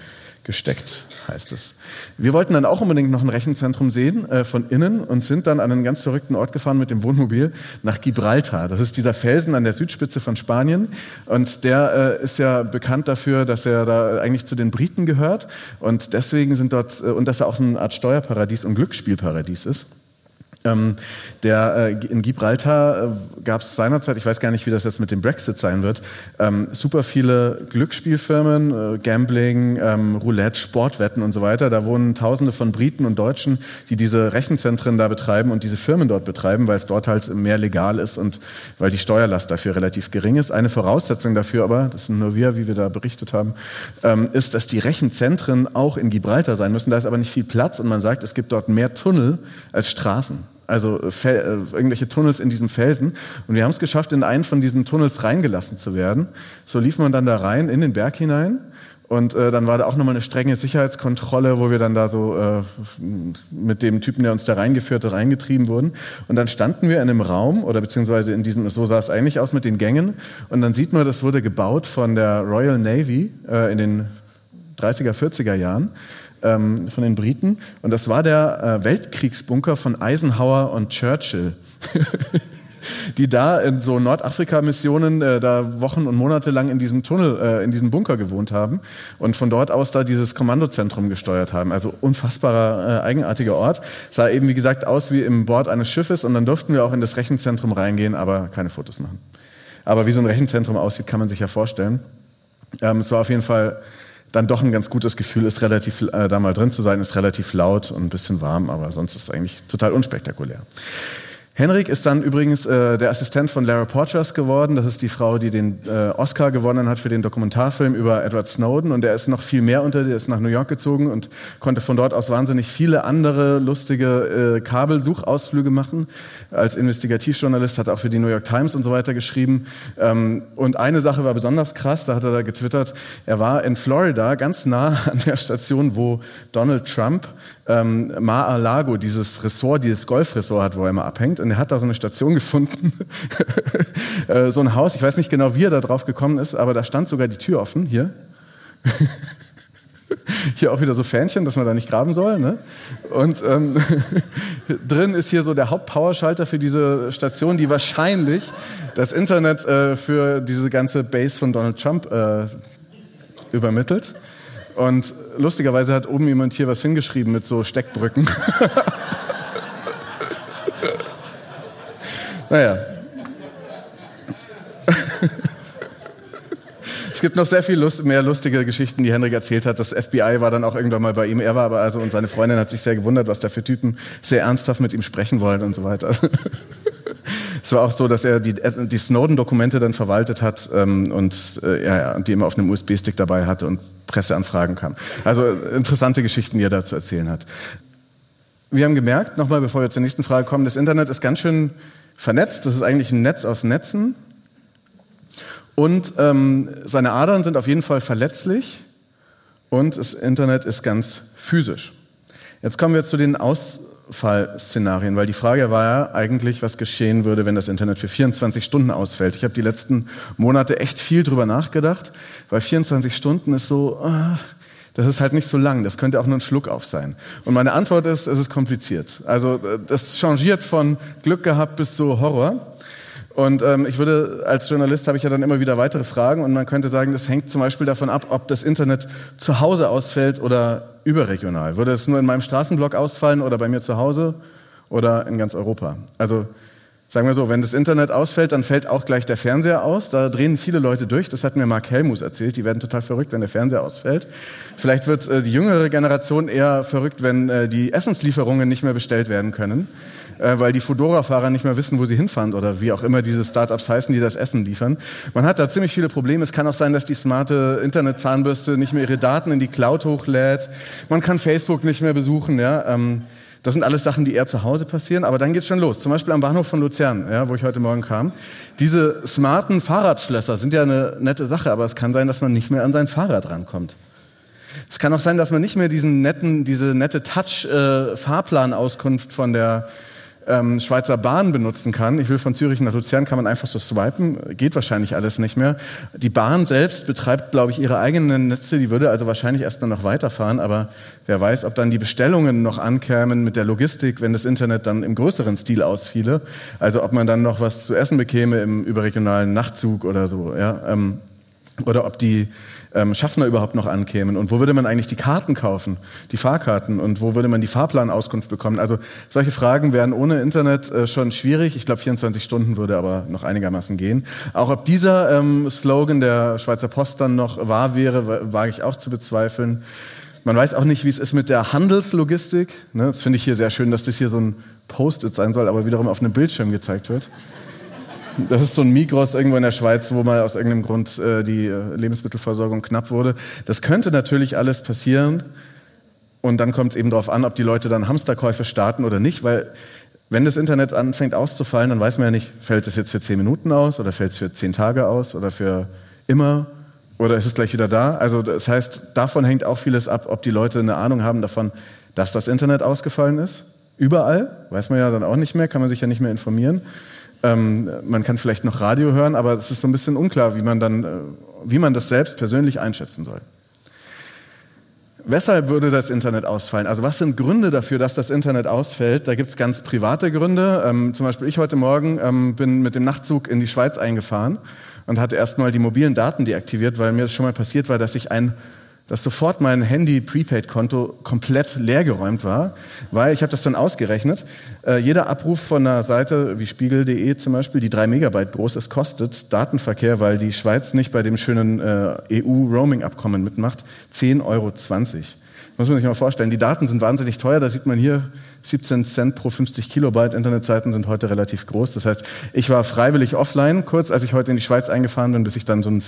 gesteckt, heißt es. Wir wollten dann auch unbedingt noch ein Rechenzentrum sehen äh, von innen und sind dann an einen ganz verrückten Ort gefahren mit dem Wohnmobil nach Gibraltar. Das ist dieser Felsen an der Südspitze von Spanien und der äh, ist ja bekannt dafür, dass er da eigentlich zu den Briten gehört und deswegen sind dort äh, und dass er auch eine Art Steuerparadies und Glücksspielparadies ist. Ähm, der, äh, in Gibraltar äh, gab es seinerzeit, ich weiß gar nicht, wie das jetzt mit dem Brexit sein wird, ähm, super viele Glücksspielfirmen, äh, Gambling, ähm, Roulette, Sportwetten und so weiter. Da wohnen Tausende von Briten und Deutschen, die diese Rechenzentren da betreiben und diese Firmen dort betreiben, weil es dort halt mehr legal ist und weil die Steuerlast dafür relativ gering ist. Eine Voraussetzung dafür aber, das sind nur wir, wie wir da berichtet haben, ähm, ist, dass die Rechenzentren auch in Gibraltar sein müssen. Da ist aber nicht viel Platz und man sagt, es gibt dort mehr Tunnel als Straßen also Fel äh, irgendwelche Tunnels in diesem Felsen. Und wir haben es geschafft, in einen von diesen Tunnels reingelassen zu werden. So lief man dann da rein in den Berg hinein. Und äh, dann war da auch nochmal eine strenge Sicherheitskontrolle, wo wir dann da so äh, mit dem Typen, der uns da reingeführt hat, reingetrieben wurden. Und dann standen wir in einem Raum, oder beziehungsweise in diesem, so sah es eigentlich aus mit den Gängen. Und dann sieht man, das wurde gebaut von der Royal Navy äh, in den 30er, 40er Jahren ähm, von den Briten. Und das war der äh, Weltkriegsbunker von Eisenhower und Churchill. die da in so Nordafrika-Missionen äh, da Wochen und Monate lang in diesem Tunnel, äh, in diesem Bunker gewohnt haben und von dort aus da dieses Kommandozentrum gesteuert haben. Also unfassbarer, äh, eigenartiger Ort. Sah eben, wie gesagt, aus wie im Bord eines Schiffes und dann durften wir auch in das Rechenzentrum reingehen, aber keine Fotos machen. Aber wie so ein Rechenzentrum aussieht, kann man sich ja vorstellen. Ähm, es war auf jeden Fall dann doch ein ganz gutes Gefühl ist, relativ äh, da mal drin zu sein, ist relativ laut und ein bisschen warm, aber sonst ist es eigentlich total unspektakulär. Henrik ist dann übrigens äh, der Assistent von Lara Porchers geworden. Das ist die Frau, die den äh, Oscar gewonnen hat für den Dokumentarfilm über Edward Snowden. Und er ist noch viel mehr unter, der ist nach New York gezogen und konnte von dort aus wahnsinnig viele andere lustige äh, Kabelsuchausflüge machen. Als Investigativjournalist hat er auch für die New York Times und so weiter geschrieben. Ähm, und eine Sache war besonders krass, da hat er da getwittert, er war in Florida ganz nah an der Station, wo Donald Trump ähm, Mar-a-Lago, dieses Ressort, dieses Golfressort hat, wo er immer abhängt. Und er hat da so eine Station gefunden, äh, so ein Haus. Ich weiß nicht genau, wie er da drauf gekommen ist, aber da stand sogar die Tür offen, hier. hier auch wieder so Fähnchen, dass man da nicht graben soll. Ne? Und ähm, drin ist hier so der Hauptpowerschalter für diese Station, die wahrscheinlich das Internet äh, für diese ganze Base von Donald Trump äh, übermittelt. Und lustigerweise hat oben jemand hier was hingeschrieben mit so Steckbrücken. naja. Es gibt noch sehr viel Lust, mehr lustige Geschichten, die Henrik erzählt hat. Das FBI war dann auch irgendwann mal bei ihm. Er war aber also und seine Freundin hat sich sehr gewundert, was da für Typen sehr ernsthaft mit ihm sprechen wollen und so weiter. Es war auch so, dass er die, die Snowden-Dokumente dann verwaltet hat ähm, und äh, ja, die immer auf einem USB-Stick dabei hatte und Presseanfragen kam. Also interessante Geschichten, die er da zu erzählen hat. Wir haben gemerkt, nochmal bevor wir zur nächsten Frage kommen, das Internet ist ganz schön vernetzt. Das ist eigentlich ein Netz aus Netzen. Und ähm, seine Adern sind auf jeden Fall verletzlich und das Internet ist ganz physisch. Jetzt kommen wir zu den Ausfallszenarien, weil die Frage war ja eigentlich, was geschehen würde, wenn das Internet für 24 Stunden ausfällt. Ich habe die letzten Monate echt viel drüber nachgedacht, weil 24 Stunden ist so, ach, das ist halt nicht so lang, das könnte auch nur ein Schluck auf sein. Und meine Antwort ist, es ist kompliziert. Also das changiert von Glück gehabt bis zu Horror. Und ähm, ich würde, als Journalist habe ich ja dann immer wieder weitere Fragen und man könnte sagen, das hängt zum Beispiel davon ab, ob das Internet zu Hause ausfällt oder überregional. Würde es nur in meinem Straßenblock ausfallen oder bei mir zu Hause oder in ganz Europa? Also Sagen wir so, wenn das Internet ausfällt, dann fällt auch gleich der Fernseher aus. Da drehen viele Leute durch. Das hat mir Mark Helmus erzählt. Die werden total verrückt, wenn der Fernseher ausfällt. Vielleicht wird äh, die jüngere Generation eher verrückt, wenn äh, die Essenslieferungen nicht mehr bestellt werden können, äh, weil die Fudora-Fahrer nicht mehr wissen, wo sie hinfahren oder wie auch immer diese Startups heißen, die das Essen liefern. Man hat da ziemlich viele Probleme. Es kann auch sein, dass die smarte Internetzahnbürste nicht mehr ihre Daten in die Cloud hochlädt. Man kann Facebook nicht mehr besuchen. Ja. Ähm, das sind alles Sachen, die eher zu Hause passieren, aber dann geht's schon los. Zum Beispiel am Bahnhof von Luzern, ja, wo ich heute Morgen kam. Diese smarten Fahrradschlösser sind ja eine nette Sache, aber es kann sein, dass man nicht mehr an sein Fahrrad rankommt. Es kann auch sein, dass man nicht mehr diesen netten, diese nette Touch-Fahrplanauskunft äh, von der ähm, Schweizer Bahn benutzen kann. Ich will von Zürich nach Luzern, kann man einfach so swipen, geht wahrscheinlich alles nicht mehr. Die Bahn selbst betreibt, glaube ich, ihre eigenen Netze, die würde also wahrscheinlich erstmal noch weiterfahren, aber wer weiß, ob dann die Bestellungen noch ankämen mit der Logistik, wenn das Internet dann im größeren Stil ausfiele. Also ob man dann noch was zu essen bekäme im überregionalen Nachtzug oder so, ja. Ähm, oder ob die ähm, Schaffner überhaupt noch ankämen und wo würde man eigentlich die Karten kaufen, die Fahrkarten und wo würde man die Fahrplanauskunft bekommen. Also solche Fragen wären ohne Internet äh, schon schwierig. Ich glaube 24 Stunden würde aber noch einigermaßen gehen. Auch ob dieser ähm, Slogan der Schweizer Post dann noch wahr wäre, wage ich auch zu bezweifeln. Man weiß auch nicht, wie es ist mit der Handelslogistik. Ne, das finde ich hier sehr schön, dass das hier so ein Post-it sein soll, aber wiederum auf einem Bildschirm gezeigt wird. Das ist so ein Migros irgendwo in der Schweiz, wo mal aus irgendeinem Grund äh, die äh, Lebensmittelversorgung knapp wurde. Das könnte natürlich alles passieren. Und dann kommt es eben darauf an, ob die Leute dann Hamsterkäufe starten oder nicht, weil wenn das Internet anfängt auszufallen, dann weiß man ja nicht, fällt es jetzt für zehn Minuten aus oder fällt es für zehn Tage aus oder für immer oder ist es gleich wieder da? Also das heißt, davon hängt auch vieles ab, ob die Leute eine Ahnung haben davon, dass das Internet ausgefallen ist. Überall, weiß man ja dann auch nicht mehr, kann man sich ja nicht mehr informieren. Ähm, man kann vielleicht noch Radio hören, aber es ist so ein bisschen unklar, wie man dann, äh, wie man das selbst persönlich einschätzen soll. Weshalb würde das Internet ausfallen? Also was sind Gründe dafür, dass das Internet ausfällt? Da gibt es ganz private Gründe. Ähm, zum Beispiel ich heute Morgen ähm, bin mit dem Nachtzug in die Schweiz eingefahren und hatte erstmal die mobilen Daten deaktiviert, weil mir das schon mal passiert war, dass ich ein dass sofort mein Handy-Prepaid-Konto komplett leergeräumt war, weil ich habe das dann ausgerechnet. Äh, jeder Abruf von einer Seite wie spiegel.de zum Beispiel, die drei Megabyte groß ist, kostet Datenverkehr, weil die Schweiz nicht bei dem schönen äh, EU-Roaming-Abkommen mitmacht, 10,20 Euro. Muss man sich mal vorstellen. Die Daten sind wahnsinnig teuer. Da sieht man hier 17 Cent pro 50 Kilobyte. Internetseiten sind heute relativ groß. Das heißt, ich war freiwillig offline, kurz als ich heute in die Schweiz eingefahren bin, bis ich dann so ein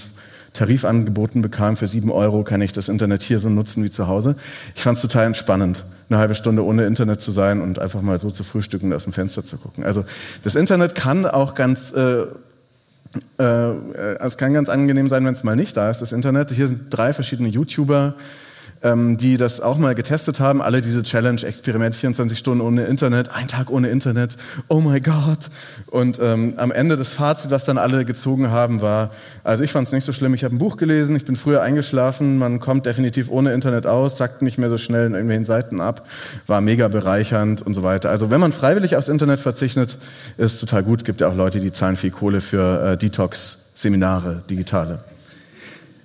Tarif angeboten bekam, für sieben Euro kann ich das Internet hier so nutzen wie zu Hause. Ich fand es total entspannend, eine halbe Stunde ohne Internet zu sein und einfach mal so zu frühstücken und aus dem Fenster zu gucken. Also das Internet kann auch ganz äh, äh, es kann ganz angenehm sein, wenn es mal nicht da ist, das Internet. Hier sind drei verschiedene YouTuber, ähm, die das auch mal getestet haben, alle diese Challenge, Experiment, 24 Stunden ohne Internet, ein Tag ohne Internet, oh my God. Und ähm, am Ende das Fazit, was dann alle gezogen haben, war, also ich fand es nicht so schlimm, ich habe ein Buch gelesen, ich bin früher eingeschlafen, man kommt definitiv ohne Internet aus, sackt nicht mehr so schnell in irgendwelchen Seiten ab, war mega bereichernd und so weiter. Also wenn man freiwillig aufs Internet verzichtet, ist total gut, gibt ja auch Leute, die zahlen viel Kohle für äh, Detox-Seminare, digitale.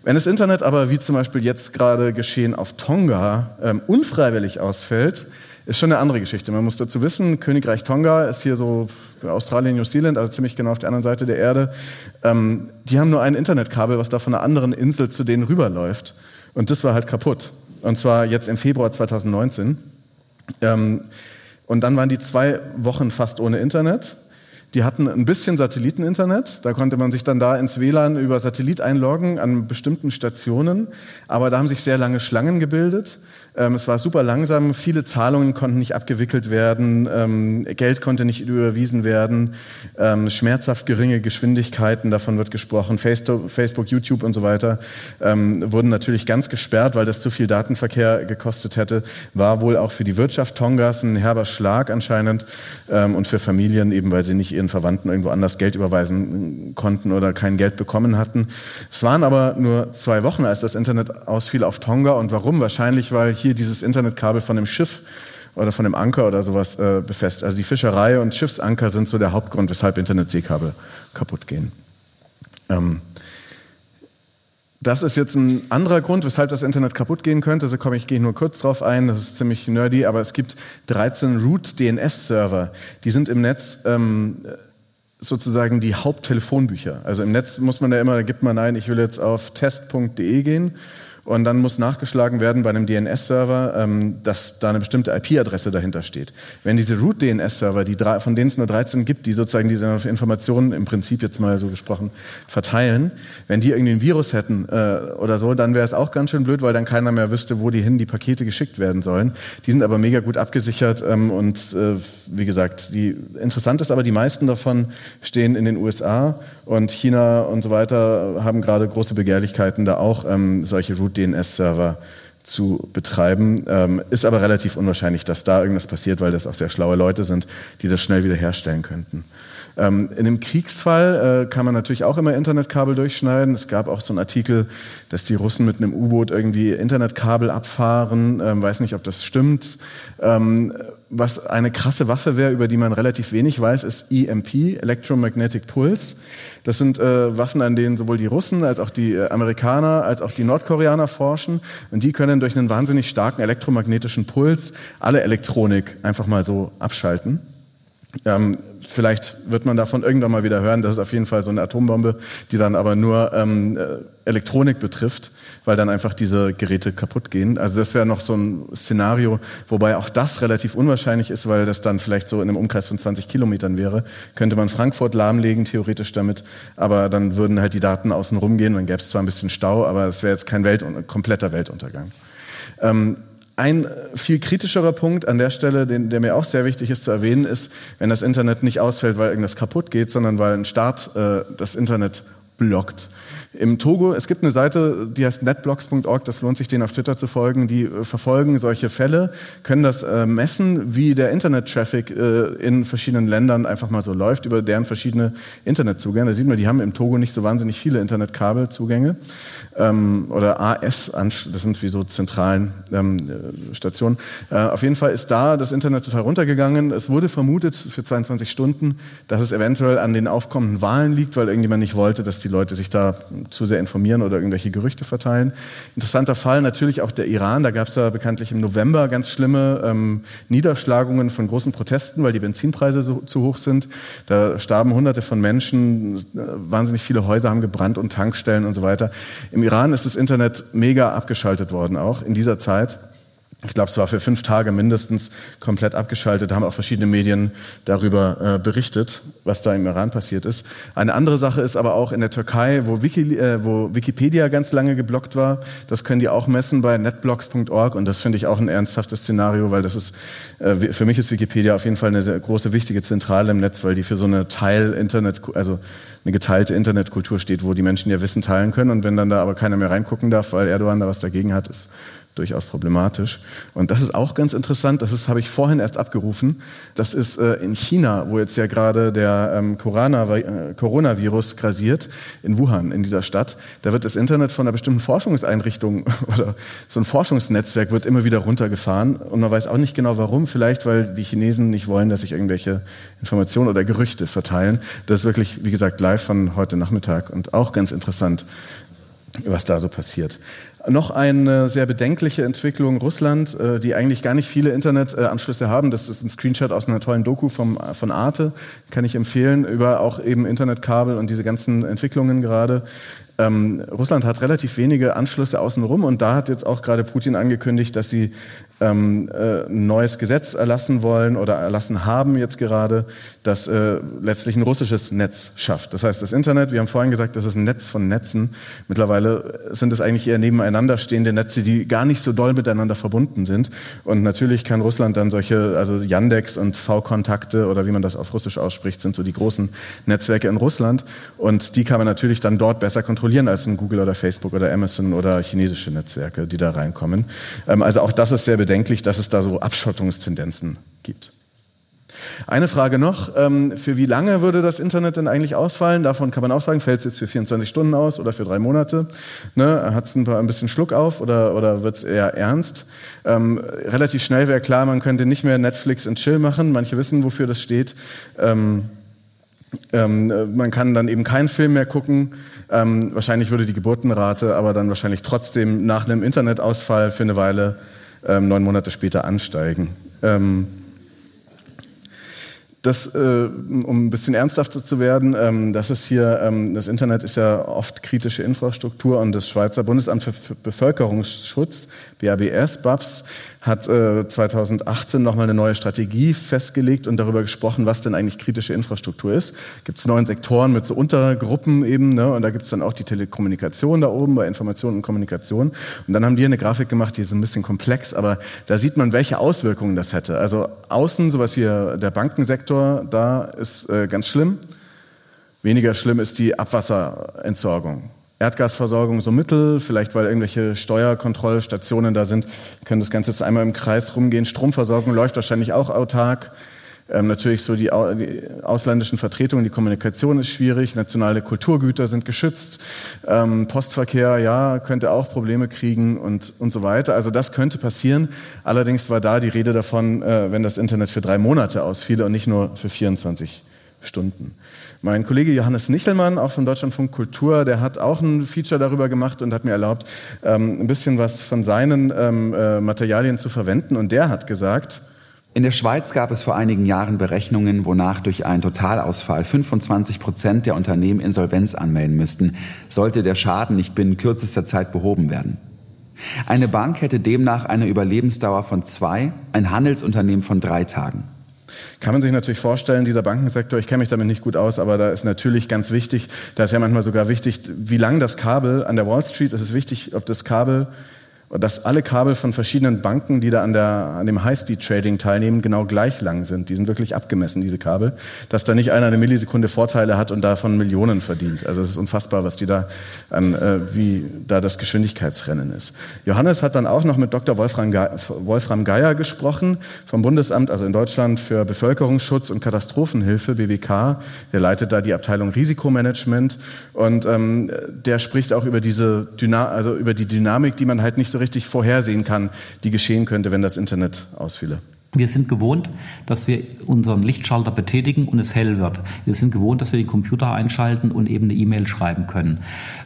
Wenn das Internet aber, wie zum Beispiel jetzt gerade geschehen auf Tonga, ähm, unfreiwillig ausfällt, ist schon eine andere Geschichte. Man muss dazu wissen, Königreich Tonga ist hier so Australien, New Zealand, also ziemlich genau auf der anderen Seite der Erde. Ähm, die haben nur ein Internetkabel, was da von einer anderen Insel zu denen rüberläuft. Und das war halt kaputt. Und zwar jetzt im Februar 2019. Ähm, und dann waren die zwei Wochen fast ohne Internet. Die hatten ein bisschen Satelliteninternet. Da konnte man sich dann da ins WLAN über Satellit einloggen an bestimmten Stationen. Aber da haben sich sehr lange Schlangen gebildet. Ähm, es war super langsam, viele Zahlungen konnten nicht abgewickelt werden, ähm, Geld konnte nicht überwiesen werden, ähm, schmerzhaft geringe Geschwindigkeiten, davon wird gesprochen, Facebook, YouTube und so weiter, wurden natürlich ganz gesperrt, weil das zu viel Datenverkehr gekostet hätte, war wohl auch für die Wirtschaft Tongas ein herber Schlag anscheinend und für Familien eben, weil sie nicht ihren Verwandten irgendwo anders Geld überweisen konnten oder kein Geld bekommen hatten. Es waren aber nur zwei Wochen, als das Internet ausfiel auf Tonga. Und warum? Wahrscheinlich, weil hier hier dieses Internetkabel von dem Schiff oder von dem Anker oder sowas äh, befestigt. Also die Fischerei und Schiffsanker sind so der Hauptgrund, weshalb Internetseekabel kaputt gehen. Ähm, das ist jetzt ein anderer Grund, weshalb das Internet kaputt gehen könnte. Da komme ich gehe nur kurz drauf ein. Das ist ziemlich nerdy, aber es gibt 13 Root DNS Server. Die sind im Netz ähm, sozusagen die Haupttelefonbücher. Also im Netz muss man da immer, da gibt man ein, ich will jetzt auf test.de gehen und dann muss nachgeschlagen werden bei einem DNS-Server, ähm, dass da eine bestimmte IP-Adresse dahinter steht. Wenn diese Root-DNS-Server, die drei, von denen es nur 13 gibt, die sozusagen diese Informationen im Prinzip jetzt mal so gesprochen verteilen, wenn die irgendwie ein Virus hätten äh, oder so, dann wäre es auch ganz schön blöd, weil dann keiner mehr wüsste, wo die hin die Pakete geschickt werden sollen. Die sind aber mega gut abgesichert ähm, und äh, wie gesagt, die, interessant ist aber, die meisten davon stehen in den USA und China und so weiter haben gerade große Begehrlichkeiten, da auch ähm, solche Root DNS-Server zu betreiben. Ähm, ist aber relativ unwahrscheinlich, dass da irgendwas passiert, weil das auch sehr schlaue Leute sind, die das schnell wieder herstellen könnten. Ähm, in einem Kriegsfall äh, kann man natürlich auch immer Internetkabel durchschneiden. Es gab auch so einen Artikel, dass die Russen mit einem U-Boot irgendwie Internetkabel abfahren. Ähm, weiß nicht, ob das stimmt. Ähm, was eine krasse Waffe wäre, über die man relativ wenig weiß, ist EMP, Electromagnetic Pulse. Das sind äh, Waffen, an denen sowohl die Russen als auch die äh, Amerikaner als auch die Nordkoreaner forschen. Und die können durch einen wahnsinnig starken elektromagnetischen Puls alle Elektronik einfach mal so abschalten. Ähm, vielleicht wird man davon irgendwann mal wieder hören. Das ist auf jeden Fall so eine Atombombe, die dann aber nur ähm, äh, Elektronik betrifft, weil dann einfach diese Geräte kaputt gehen. Also das wäre noch so ein Szenario, wobei auch das relativ unwahrscheinlich ist, weil das dann vielleicht so in einem Umkreis von 20 Kilometern wäre. Könnte man Frankfurt lahmlegen, theoretisch damit, aber dann würden halt die Daten außen rumgehen. Dann gäbe es zwar ein bisschen Stau, aber es wäre jetzt kein Welt kompletter Weltuntergang. Ähm, ein viel kritischerer Punkt an der Stelle, den, der mir auch sehr wichtig ist zu erwähnen, ist, wenn das Internet nicht ausfällt, weil irgendwas kaputt geht, sondern weil ein Staat äh, das Internet blockt. Im Togo, es gibt eine Seite, die heißt netblocks.org, das lohnt sich, denen auf Twitter zu folgen, die äh, verfolgen solche Fälle, können das äh, messen, wie der Internet-Traffic äh, in verschiedenen Ländern einfach mal so läuft, über deren verschiedene Internetzugänge. Da sieht man, die haben im Togo nicht so wahnsinnig viele Internetkabelzugänge ähm, oder AS, das sind wie so zentralen ähm, Stationen. Auf jeden Fall ist da das Internet total runtergegangen. Es wurde vermutet für 22 Stunden, dass es eventuell an den aufkommenden Wahlen liegt, weil irgendjemand nicht wollte, dass die Leute sich da zu sehr informieren oder irgendwelche Gerüchte verteilen. Interessanter Fall natürlich auch der Iran. Da gab es ja bekanntlich im November ganz schlimme ähm, Niederschlagungen von großen Protesten, weil die Benzinpreise so, zu hoch sind. Da starben Hunderte von Menschen, äh, wahnsinnig viele Häuser haben gebrannt und Tankstellen und so weiter. Im Iran ist das Internet mega abgeschaltet worden auch in dieser Zeit ich glaube, es war für fünf Tage mindestens komplett abgeschaltet, da haben auch verschiedene Medien darüber äh, berichtet, was da im Iran passiert ist. Eine andere Sache ist aber auch in der Türkei, wo, Wiki, äh, wo Wikipedia ganz lange geblockt war. Das können die auch messen bei netblocks.org und das finde ich auch ein ernsthaftes Szenario, weil das ist, äh, für mich ist Wikipedia auf jeden Fall eine sehr große, wichtige Zentrale im Netz, weil die für so eine Teil-Internet, also eine geteilte Internetkultur steht, wo die Menschen ihr Wissen teilen können und wenn dann da aber keiner mehr reingucken darf, weil Erdogan da was dagegen hat, ist durchaus problematisch. Und das ist auch ganz interessant, das ist, habe ich vorhin erst abgerufen. Das ist äh, in China, wo jetzt ja gerade der ähm, Corona, äh, Coronavirus grasiert, in Wuhan, in dieser Stadt. Da wird das Internet von einer bestimmten Forschungseinrichtung oder so ein Forschungsnetzwerk wird immer wieder runtergefahren. Und man weiß auch nicht genau warum. Vielleicht, weil die Chinesen nicht wollen, dass sich irgendwelche Informationen oder Gerüchte verteilen. Das ist wirklich, wie gesagt, live von heute Nachmittag und auch ganz interessant was da so passiert. Noch eine sehr bedenkliche Entwicklung Russland, äh, die eigentlich gar nicht viele Internetanschlüsse haben. Das ist ein Screenshot aus einer tollen Doku vom, von Arte, kann ich empfehlen, über auch eben Internetkabel und diese ganzen Entwicklungen gerade. Ähm, Russland hat relativ wenige Anschlüsse außenrum und da hat jetzt auch gerade Putin angekündigt, dass sie ähm, äh, ein neues Gesetz erlassen wollen oder erlassen haben jetzt gerade, das äh, letztlich ein russisches Netz schafft. Das heißt, das Internet, wir haben vorhin gesagt, das ist ein Netz von Netzen. Mittlerweile sind es eigentlich eher nebeneinander stehende Netze, die gar nicht so doll miteinander verbunden sind. Und natürlich kann Russland dann solche, also Yandex und V-Kontakte oder wie man das auf Russisch ausspricht, sind so die großen Netzwerke in Russland. Und die kann man natürlich dann dort besser kontrollieren als in Google oder Facebook oder Amazon oder chinesische Netzwerke, die da reinkommen. Ähm, also auch das ist sehr bedenklich, dass es da so Abschottungstendenzen gibt. Eine Frage noch, ähm, für wie lange würde das Internet denn eigentlich ausfallen? Davon kann man auch sagen, fällt es jetzt für 24 Stunden aus oder für drei Monate? Ne? Hat es ein, ein, bisschen Schluck auf oder, oder wird es eher ernst? Ähm, relativ schnell wäre klar, man könnte nicht mehr Netflix und Chill machen. Manche wissen, wofür das steht. Ähm, ähm, man kann dann eben keinen Film mehr gucken. Ähm, wahrscheinlich würde die Geburtenrate aber dann wahrscheinlich trotzdem nach einem Internetausfall für eine Weile ähm, neun Monate später ansteigen. Ähm, das, äh, um ein bisschen ernsthafter zu werden, ähm, das ist hier, ähm, das Internet ist ja oft kritische Infrastruktur und das Schweizer Bundesamt für Bevölkerungsschutz, BABS, BABS, hat äh, 2018 nochmal eine neue Strategie festgelegt und darüber gesprochen, was denn eigentlich kritische Infrastruktur ist. Gibt es neun Sektoren mit so Untergruppen eben, ne? und da gibt es dann auch die Telekommunikation da oben bei Information und Kommunikation. Und dann haben die eine Grafik gemacht, die ist ein bisschen komplex, aber da sieht man, welche Auswirkungen das hätte. Also außen, sowas wie der Bankensektor, da ist äh, ganz schlimm. Weniger schlimm ist die Abwasserentsorgung. Erdgasversorgung so mittel, vielleicht weil irgendwelche Steuerkontrollstationen da sind, können das Ganze jetzt einmal im Kreis rumgehen. Stromversorgung läuft wahrscheinlich auch autark. Ähm, natürlich so die, die, ausländischen Vertretungen, die Kommunikation ist schwierig, nationale Kulturgüter sind geschützt, ähm, Postverkehr, ja, könnte auch Probleme kriegen und, und so weiter. Also das könnte passieren. Allerdings war da die Rede davon, äh, wenn das Internet für drei Monate ausfiele und nicht nur für 24 Stunden. Mein Kollege Johannes Nichelmann, auch von Deutschlandfunk Kultur, der hat auch ein Feature darüber gemacht und hat mir erlaubt, ähm, ein bisschen was von seinen ähm, äh, Materialien zu verwenden. Und der hat gesagt, in der Schweiz gab es vor einigen Jahren Berechnungen, wonach durch einen Totalausfall 25 Prozent der Unternehmen Insolvenz anmelden müssten, sollte der Schaden nicht binnen kürzester Zeit behoben werden. Eine Bank hätte demnach eine Überlebensdauer von zwei, ein Handelsunternehmen von drei Tagen. Kann man sich natürlich vorstellen, dieser Bankensektor, ich kenne mich damit nicht gut aus, aber da ist natürlich ganz wichtig, da ist ja manchmal sogar wichtig, wie lang das Kabel an der Wall Street, ist es wichtig, ob das Kabel dass alle Kabel von verschiedenen Banken, die da an, der, an dem High-Speed-Trading teilnehmen, genau gleich lang sind. Die sind wirklich abgemessen, diese Kabel. Dass da nicht einer eine Millisekunde Vorteile hat und davon Millionen verdient. Also es ist unfassbar, was die da an, äh, wie da das Geschwindigkeitsrennen ist. Johannes hat dann auch noch mit Dr. Wolfram, Ge Wolfram Geier gesprochen vom Bundesamt, also in Deutschland für Bevölkerungsschutz und Katastrophenhilfe, BBK. Der leitet da die Abteilung Risikomanagement und ähm, der spricht auch über diese Dyna also über die Dynamik, die man halt nicht so richtig vorhersehen kann, die geschehen könnte, wenn das Internet ausfiele. Wir sind gewohnt, dass wir unseren Lichtschalter betätigen und es hell wird. Wir sind gewohnt, dass wir den Computer einschalten und eben eine E-Mail schreiben können.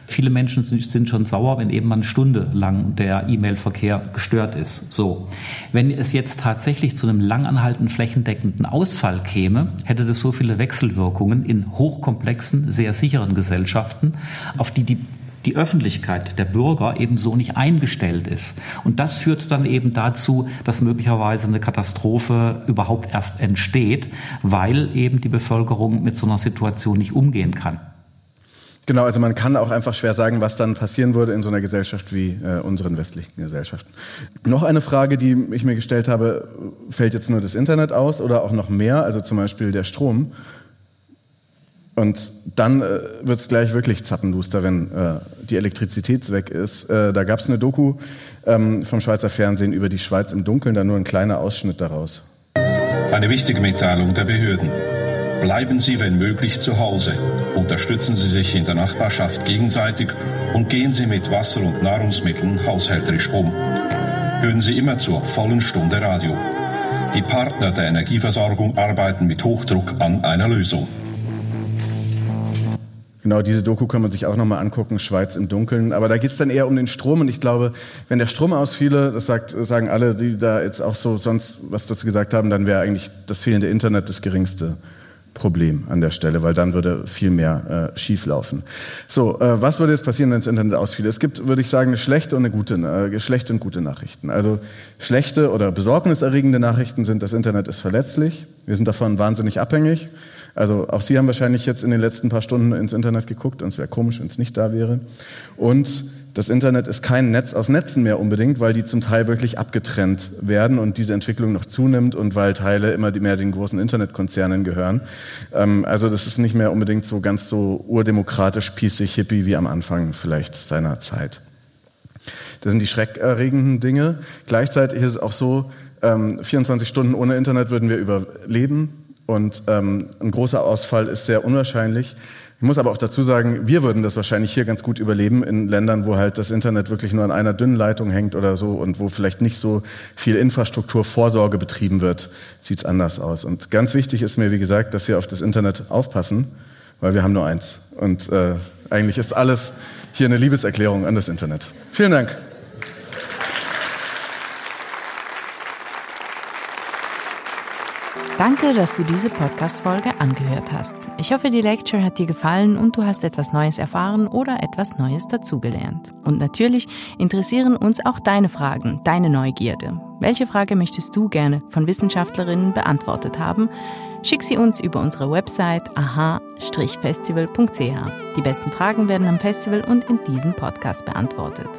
Viele Menschen sind schon sauer, wenn eben mal eine Stunde lang der E-Mail-Verkehr gestört ist. So. Wenn es jetzt tatsächlich zu einem langanhaltenden flächendeckenden Ausfall käme, hätte das so viele Wechselwirkungen in hochkomplexen, sehr sicheren Gesellschaften, auf die die die Öffentlichkeit, der Bürger eben so nicht eingestellt ist. Und das führt dann eben dazu, dass möglicherweise eine Katastrophe überhaupt erst entsteht, weil eben die Bevölkerung mit so einer Situation nicht umgehen kann. Genau, also man kann auch einfach schwer sagen, was dann passieren würde in so einer Gesellschaft wie äh, unseren westlichen Gesellschaften. Noch eine Frage, die ich mir gestellt habe, fällt jetzt nur das Internet aus oder auch noch mehr, also zum Beispiel der Strom? Und dann äh, wird es gleich wirklich zappenduster, wenn äh, die Elektrizität weg ist. Äh, da gab es eine Doku ähm, vom Schweizer Fernsehen über die Schweiz im Dunkeln, da nur ein kleiner Ausschnitt daraus. Eine wichtige Mitteilung der Behörden. Bleiben Sie, wenn möglich, zu Hause. Unterstützen Sie sich in der Nachbarschaft gegenseitig und gehen Sie mit Wasser und Nahrungsmitteln haushälterisch um. Hören Sie immer zur vollen Stunde Radio. Die Partner der Energieversorgung arbeiten mit Hochdruck an einer Lösung. Genau, diese Doku kann man sich auch nochmal angucken, Schweiz im Dunkeln. Aber da geht es dann eher um den Strom und ich glaube, wenn der Strom ausfiele, das sagt, sagen alle, die da jetzt auch so sonst was dazu gesagt haben, dann wäre eigentlich das fehlende Internet das geringste Problem an der Stelle, weil dann würde viel mehr äh, schieflaufen. So, äh, was würde jetzt passieren, wenn das Internet ausfiel? Es gibt, würde ich sagen, eine schlechte und eine gute, äh, schlechte und gute Nachrichten. Also schlechte oder besorgniserregende Nachrichten sind, das Internet ist verletzlich. Wir sind davon wahnsinnig abhängig. Also auch Sie haben wahrscheinlich jetzt in den letzten paar Stunden ins Internet geguckt und es wäre komisch, wenn es nicht da wäre. Und das Internet ist kein Netz aus Netzen mehr unbedingt, weil die zum Teil wirklich abgetrennt werden und diese Entwicklung noch zunimmt und weil Teile immer mehr den großen Internetkonzernen gehören. Ähm, also das ist nicht mehr unbedingt so ganz so urdemokratisch, pießig, hippie wie am Anfang vielleicht seiner Zeit. Das sind die schreckerregenden Dinge. Gleichzeitig ist es auch so, 24 ähm, Stunden ohne Internet würden wir überleben und ähm, ein großer Ausfall ist sehr unwahrscheinlich. Ich muss aber auch dazu sagen, wir würden das wahrscheinlich hier ganz gut überleben in Ländern, wo halt das Internet wirklich nur an einer dünnen Leitung hängt oder so und wo vielleicht nicht so viel Infrastrukturvorsorge betrieben wird, sieht's anders aus. Und ganz wichtig ist mir, wie gesagt, dass wir auf das Internet aufpassen, weil wir haben nur eins. Und äh, eigentlich ist alles hier eine Liebeserklärung an das Internet. Vielen Dank. Danke, dass du diese Podcast-Folge angehört hast. Ich hoffe, die Lecture hat dir gefallen und du hast etwas Neues erfahren oder etwas Neues dazugelernt. Und natürlich interessieren uns auch deine Fragen, deine Neugierde. Welche Frage möchtest du gerne von Wissenschaftlerinnen beantwortet haben? Schick sie uns über unsere Website aha-festival.ch. Die besten Fragen werden am Festival und in diesem Podcast beantwortet.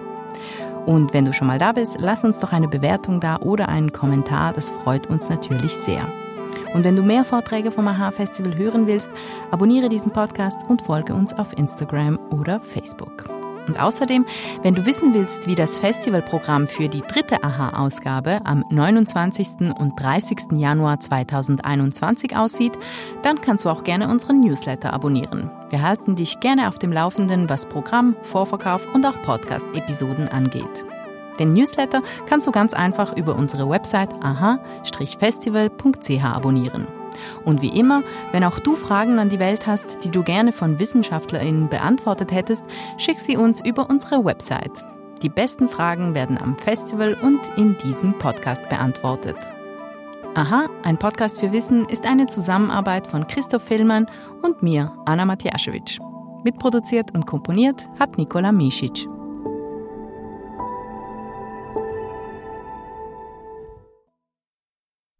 Und wenn du schon mal da bist, lass uns doch eine Bewertung da oder einen Kommentar, das freut uns natürlich sehr. Und wenn du mehr Vorträge vom AHA-Festival hören willst, abonniere diesen Podcast und folge uns auf Instagram oder Facebook. Und außerdem, wenn du wissen willst, wie das Festivalprogramm für die dritte AHA-Ausgabe am 29. und 30. Januar 2021 aussieht, dann kannst du auch gerne unseren Newsletter abonnieren. Wir halten dich gerne auf dem Laufenden, was Programm, Vorverkauf und auch Podcast-Episoden angeht. Den Newsletter kannst du ganz einfach über unsere Website aha-festival.ch abonnieren. Und wie immer, wenn auch du Fragen an die Welt hast, die du gerne von WissenschaftlerInnen beantwortet hättest, schick sie uns über unsere Website. Die besten Fragen werden am Festival und in diesem Podcast beantwortet. Aha, ein Podcast für Wissen ist eine Zusammenarbeit von Christoph Villmann und mir, Anna Matjaschewitsch. Mitproduziert und komponiert hat Nikola Misic.